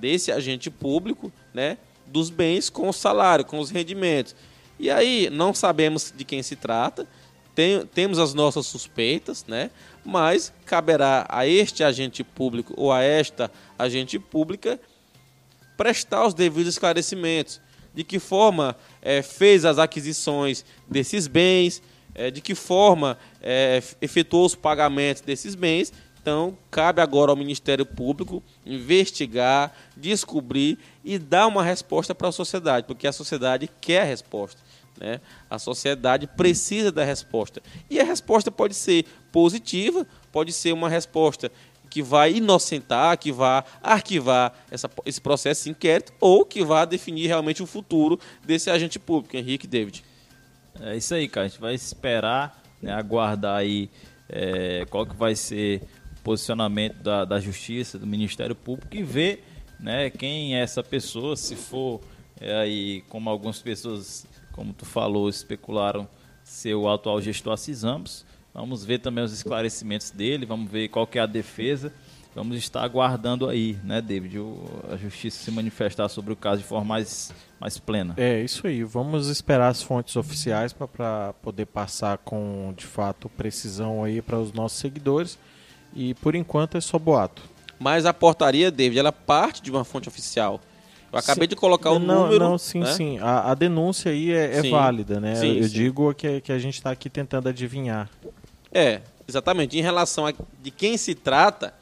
desse agente público, né, dos bens com o salário, com os rendimentos. E aí não sabemos de quem se trata, tem, temos as nossas suspeitas, né? mas caberá a este agente público ou a esta agente pública prestar os devidos esclarecimentos. De que forma é, fez as aquisições desses bens, é, de que forma é, efetuou os pagamentos desses bens. Então, cabe agora ao Ministério Público investigar, descobrir e dar uma resposta para a sociedade, porque a sociedade quer a resposta. Né? A sociedade precisa da resposta. E a resposta pode ser positiva, pode ser uma resposta que vai inocentar, que vai arquivar essa, esse processo de inquérito, ou que vai definir realmente o futuro desse agente público, Henrique David. É isso aí, cara. A gente vai esperar, né, aguardar aí é, qual que vai ser posicionamento da, da Justiça, do Ministério Público e ver né, quem é essa pessoa, se for é, aí, como algumas pessoas como tu falou, especularam ser o atual gestor Assis Ramos. Vamos ver também os esclarecimentos dele, vamos ver qual que é a defesa. Vamos estar aguardando aí, né, David, a justiça se manifestar sobre o caso de forma mais, mais plena. É, isso aí. Vamos esperar as fontes oficiais para poder passar com, de fato, precisão aí para os nossos seguidores. E, por enquanto, é só boato. Mas a portaria, David, ela parte de uma fonte oficial. Eu acabei sim. de colocar o não, número. Não, sim, né? sim. A, a, denúncia aí é, é válida, né? Sim, Eu sim. digo que, que a gente está aqui tentando adivinhar. É, exatamente. Em relação a de quem se trata,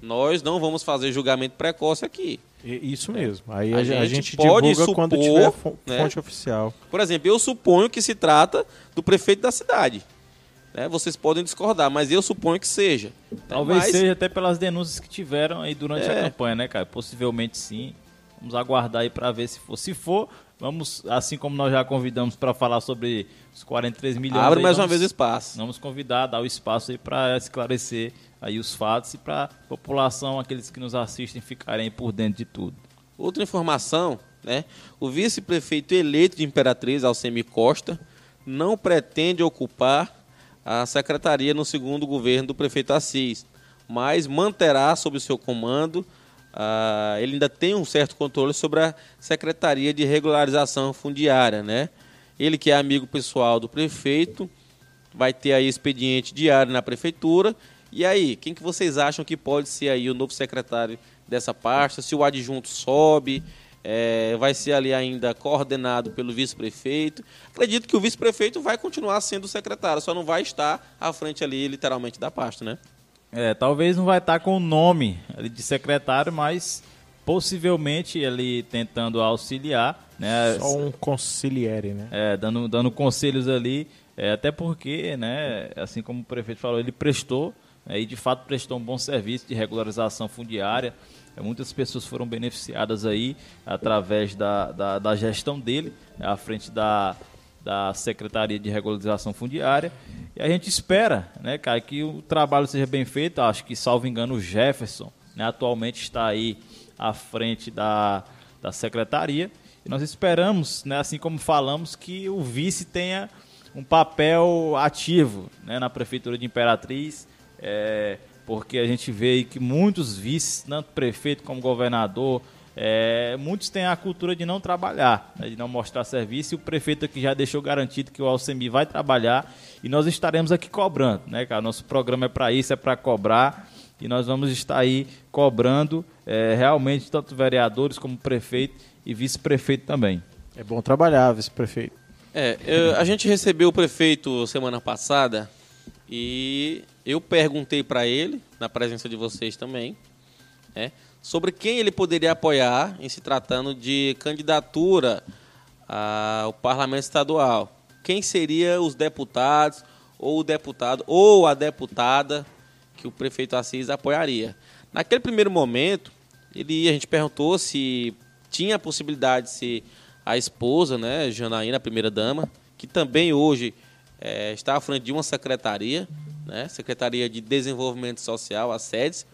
nós não vamos fazer julgamento precoce aqui. Isso mesmo. Aí a, a gente, gente pode supor, quando tiver né? fonte né? oficial. Por exemplo, eu suponho que se trata do prefeito da cidade. Né? Vocês podem discordar, mas eu suponho que seja. Talvez mas... seja até pelas denúncias que tiveram aí durante é. a campanha, né, cara? Possivelmente sim. Vamos aguardar aí para ver se for. Se for, vamos, assim como nós já convidamos para falar sobre os 43 milhões. Abre aí, mais vamos, uma vez o espaço. Vamos convidar, dar o espaço aí para esclarecer aí os fatos e para a população, aqueles que nos assistem, ficarem por dentro de tudo. Outra informação, né? O vice-prefeito eleito de Imperatriz, Alcemi Costa, não pretende ocupar a secretaria no segundo governo do prefeito Assis, mas manterá sob seu comando Uh, ele ainda tem um certo controle sobre a Secretaria de Regularização Fundiária, né? Ele que é amigo pessoal do prefeito, vai ter aí expediente diário na prefeitura. E aí, quem que vocês acham que pode ser aí o novo secretário dessa pasta? Se o adjunto sobe, é, vai ser ali ainda coordenado pelo vice-prefeito. Acredito que o vice-prefeito vai continuar sendo o secretário, só não vai estar à frente ali, literalmente, da pasta, né? É, talvez não vai estar com o nome ali de secretário, mas possivelmente ele tentando auxiliar, né? Só um conciliere, né? É, dando, dando conselhos ali, é, até porque, né, assim como o prefeito falou, ele prestou, né, e de fato prestou um bom serviço de regularização fundiária, é, muitas pessoas foram beneficiadas aí através da, da, da gestão dele, à frente da, da Secretaria de Regularização Fundiária. E a gente espera, né, cara, que o trabalho seja bem feito. Acho que, salvo engano, o Jefferson né, atualmente está aí à frente da, da secretaria. E nós esperamos, né, assim como falamos, que o vice tenha um papel ativo né, na Prefeitura de Imperatriz, é, porque a gente vê que muitos vices, tanto prefeito como governador, é, muitos têm a cultura de não trabalhar, né, de não mostrar serviço, e o prefeito aqui já deixou garantido que o Alcemi vai trabalhar e nós estaremos aqui cobrando, né, cara? Nosso programa é para isso, é para cobrar e nós vamos estar aí cobrando é, realmente tanto vereadores como prefeito e vice-prefeito também. É bom trabalhar, vice-prefeito. É, eu, a gente recebeu o prefeito semana passada e eu perguntei para ele, na presença de vocês também, né, sobre quem ele poderia apoiar em se tratando de candidatura ao parlamento estadual. Quem seriam os deputados ou o deputado ou a deputada que o prefeito Assis apoiaria. Naquele primeiro momento, ele, a gente perguntou se tinha a possibilidade de ser a esposa, né, Janaína, a primeira dama, que também hoje é, está à frente de uma secretaria, né, Secretaria de Desenvolvimento Social, a SEDES.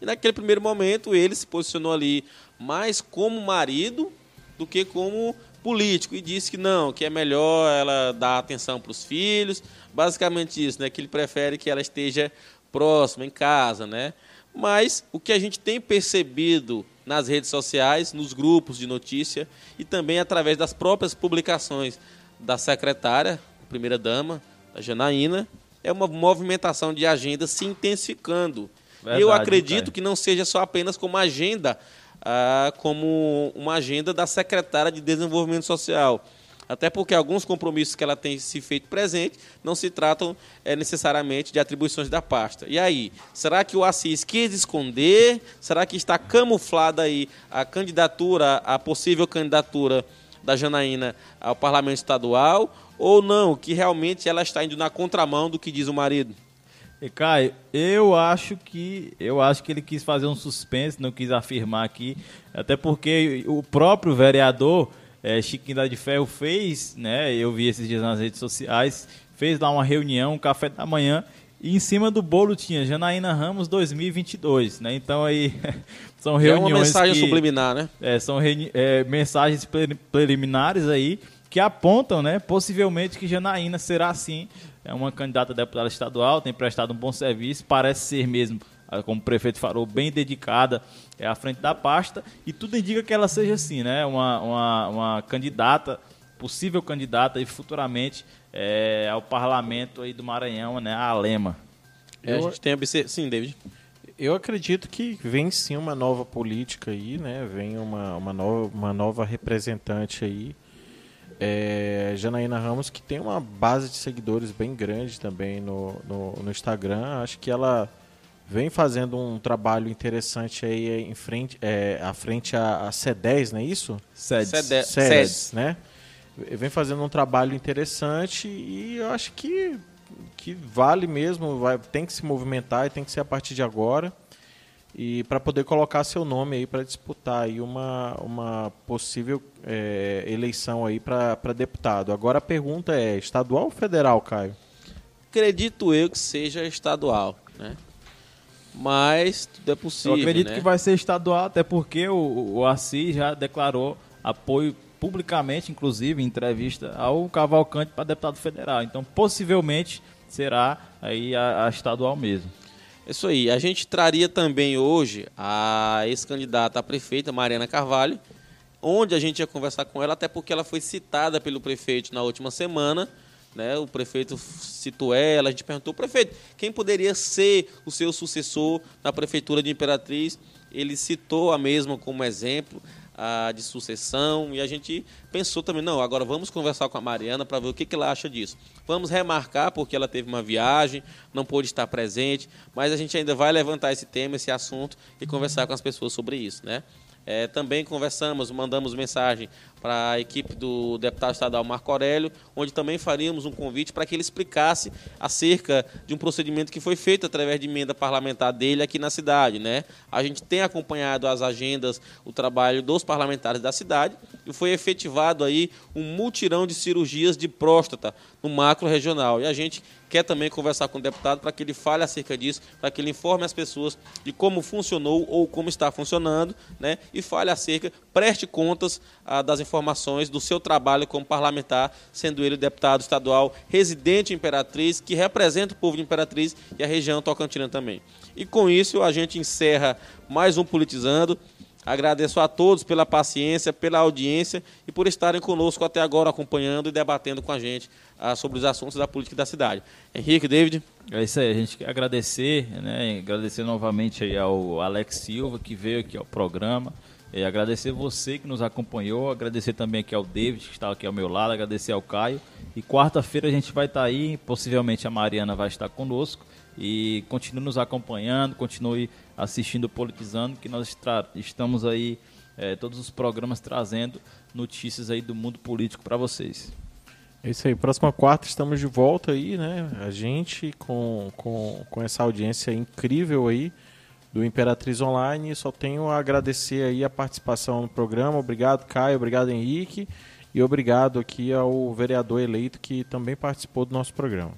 E naquele primeiro momento ele se posicionou ali mais como marido do que como político e disse que não, que é melhor ela dar atenção para os filhos, basicamente isso, né, que ele prefere que ela esteja próximo, em casa, né? Mas o que a gente tem percebido nas redes sociais, nos grupos de notícia e também através das próprias publicações da secretária, primeira dama, a Janaína, é uma movimentação de agenda se intensificando. Verdade, Eu acredito cara. que não seja só apenas como agenda, ah, como uma agenda da secretária de Desenvolvimento Social, até porque alguns compromissos que ela tem se feito presente não se tratam é, necessariamente de atribuições da pasta. E aí, será que o Assis quis esconder? Será que está camuflada aí a candidatura, a possível candidatura da Janaína ao parlamento estadual? Ou não, que realmente ela está indo na contramão do que diz o marido? E Caio, eu acho que eu acho que ele quis fazer um suspense, não quis afirmar aqui, até porque o próprio vereador é, Chiquinho de Ferro fez, né? Eu vi esses dias nas redes sociais, fez lá uma reunião, um café da manhã, e em cima do bolo tinha Janaína Ramos 2022, né? Então aí são reuniões. É uma mensagem que, subliminar, né? É, são é, mensagens preliminares aí que apontam, né, possivelmente que Janaína será sim é uma candidata a deputada estadual, tem prestado um bom serviço, parece ser mesmo como o prefeito falou, bem dedicada é, à frente da pasta, e tudo indica que ela seja assim, né? Uma, uma, uma candidata, possível candidata e futuramente é, ao parlamento aí do Maranhão, né? A Alema. É, a gente tem a Sim, David. Eu acredito que vem sim uma nova política aí, né? Vem uma, uma, nova, uma nova representante aí. É, Janaína Ramos, que tem uma base de seguidores bem grande também no, no, no Instagram. Acho que ela vem fazendo um trabalho interessante aí em frente, é, à frente a, a C10, não é isso? C10, C10, né? Vem fazendo um trabalho interessante e eu acho que, que vale mesmo, vai, tem que se movimentar e tem que ser a partir de agora e para poder colocar seu nome aí para disputar aí uma, uma possível é, eleição aí para deputado. Agora a pergunta é estadual ou federal, Caio? Acredito eu que seja estadual, né? mas tudo é possível. Eu acredito né? que vai ser estadual, até porque o, o Assis já declarou apoio publicamente, inclusive, em entrevista ao Cavalcante para deputado federal. Então, possivelmente será aí a, a estadual mesmo. Isso aí. A gente traria também hoje a ex-candidata a prefeita, Mariana Carvalho, onde a gente ia conversar com ela, até porque ela foi citada pelo prefeito na última semana né? O prefeito citou ela, a gente perguntou, prefeito, quem poderia ser o seu sucessor na prefeitura de Imperatriz? Ele citou a mesma como exemplo, ah, de sucessão, e a gente pensou também, não, agora vamos conversar com a Mariana para ver o que, que ela acha disso. Vamos remarcar, porque ela teve uma viagem, não pôde estar presente, mas a gente ainda vai levantar esse tema, esse assunto, e conversar com as pessoas sobre isso, né? É, também conversamos, mandamos mensagem para a equipe do deputado estadual Marco Aurélio, onde também faríamos um convite para que ele explicasse acerca de um procedimento que foi feito através de emenda parlamentar dele aqui na cidade. Né? A gente tem acompanhado as agendas, o trabalho dos parlamentares da cidade e foi efetivado aí um multirão de cirurgias de próstata no macro regional. E a gente quer também conversar com o deputado para que ele fale acerca disso, para que ele informe as pessoas de como funcionou ou como está funcionando, né? E fale acerca, preste contas ah, das informações do seu trabalho como parlamentar, sendo ele deputado estadual residente em Imperatriz, que representa o povo de Imperatriz e a região tocantina também. E com isso a gente encerra mais um Politizando. Agradeço a todos pela paciência, pela audiência e por estarem conosco até agora, acompanhando e debatendo com a gente ah, sobre os assuntos da política da cidade. Henrique, David. É isso aí, a gente quer agradecer, né? Agradecer novamente aí ao Alex Silva que veio aqui ao programa. E agradecer você que nos acompanhou, agradecer também aqui ao David que está aqui ao meu lado, agradecer ao Caio. E quarta-feira a gente vai estar aí, possivelmente a Mariana vai estar conosco. E continue nos acompanhando, continue assistindo Politizando, que nós estamos aí, é, todos os programas trazendo notícias aí do mundo político para vocês. É isso aí, próxima quarta estamos de volta aí, né? A gente com, com, com essa audiência incrível aí do Imperatriz Online. Só tenho a agradecer aí a participação no programa. Obrigado, Caio, obrigado, Henrique. E obrigado aqui ao vereador eleito que também participou do nosso programa.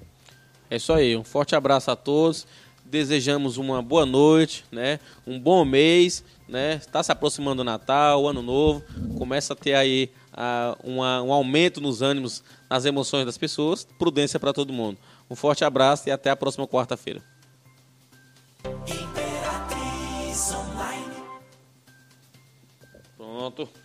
É isso aí, um forte abraço a todos. Desejamos uma boa noite, né? Um bom mês, né? Está se aproximando o Natal, o Ano Novo, começa a ter aí uh, uma, um aumento nos ânimos, nas emoções das pessoas. Prudência para todo mundo. Um forte abraço e até a próxima quarta-feira. Pronto.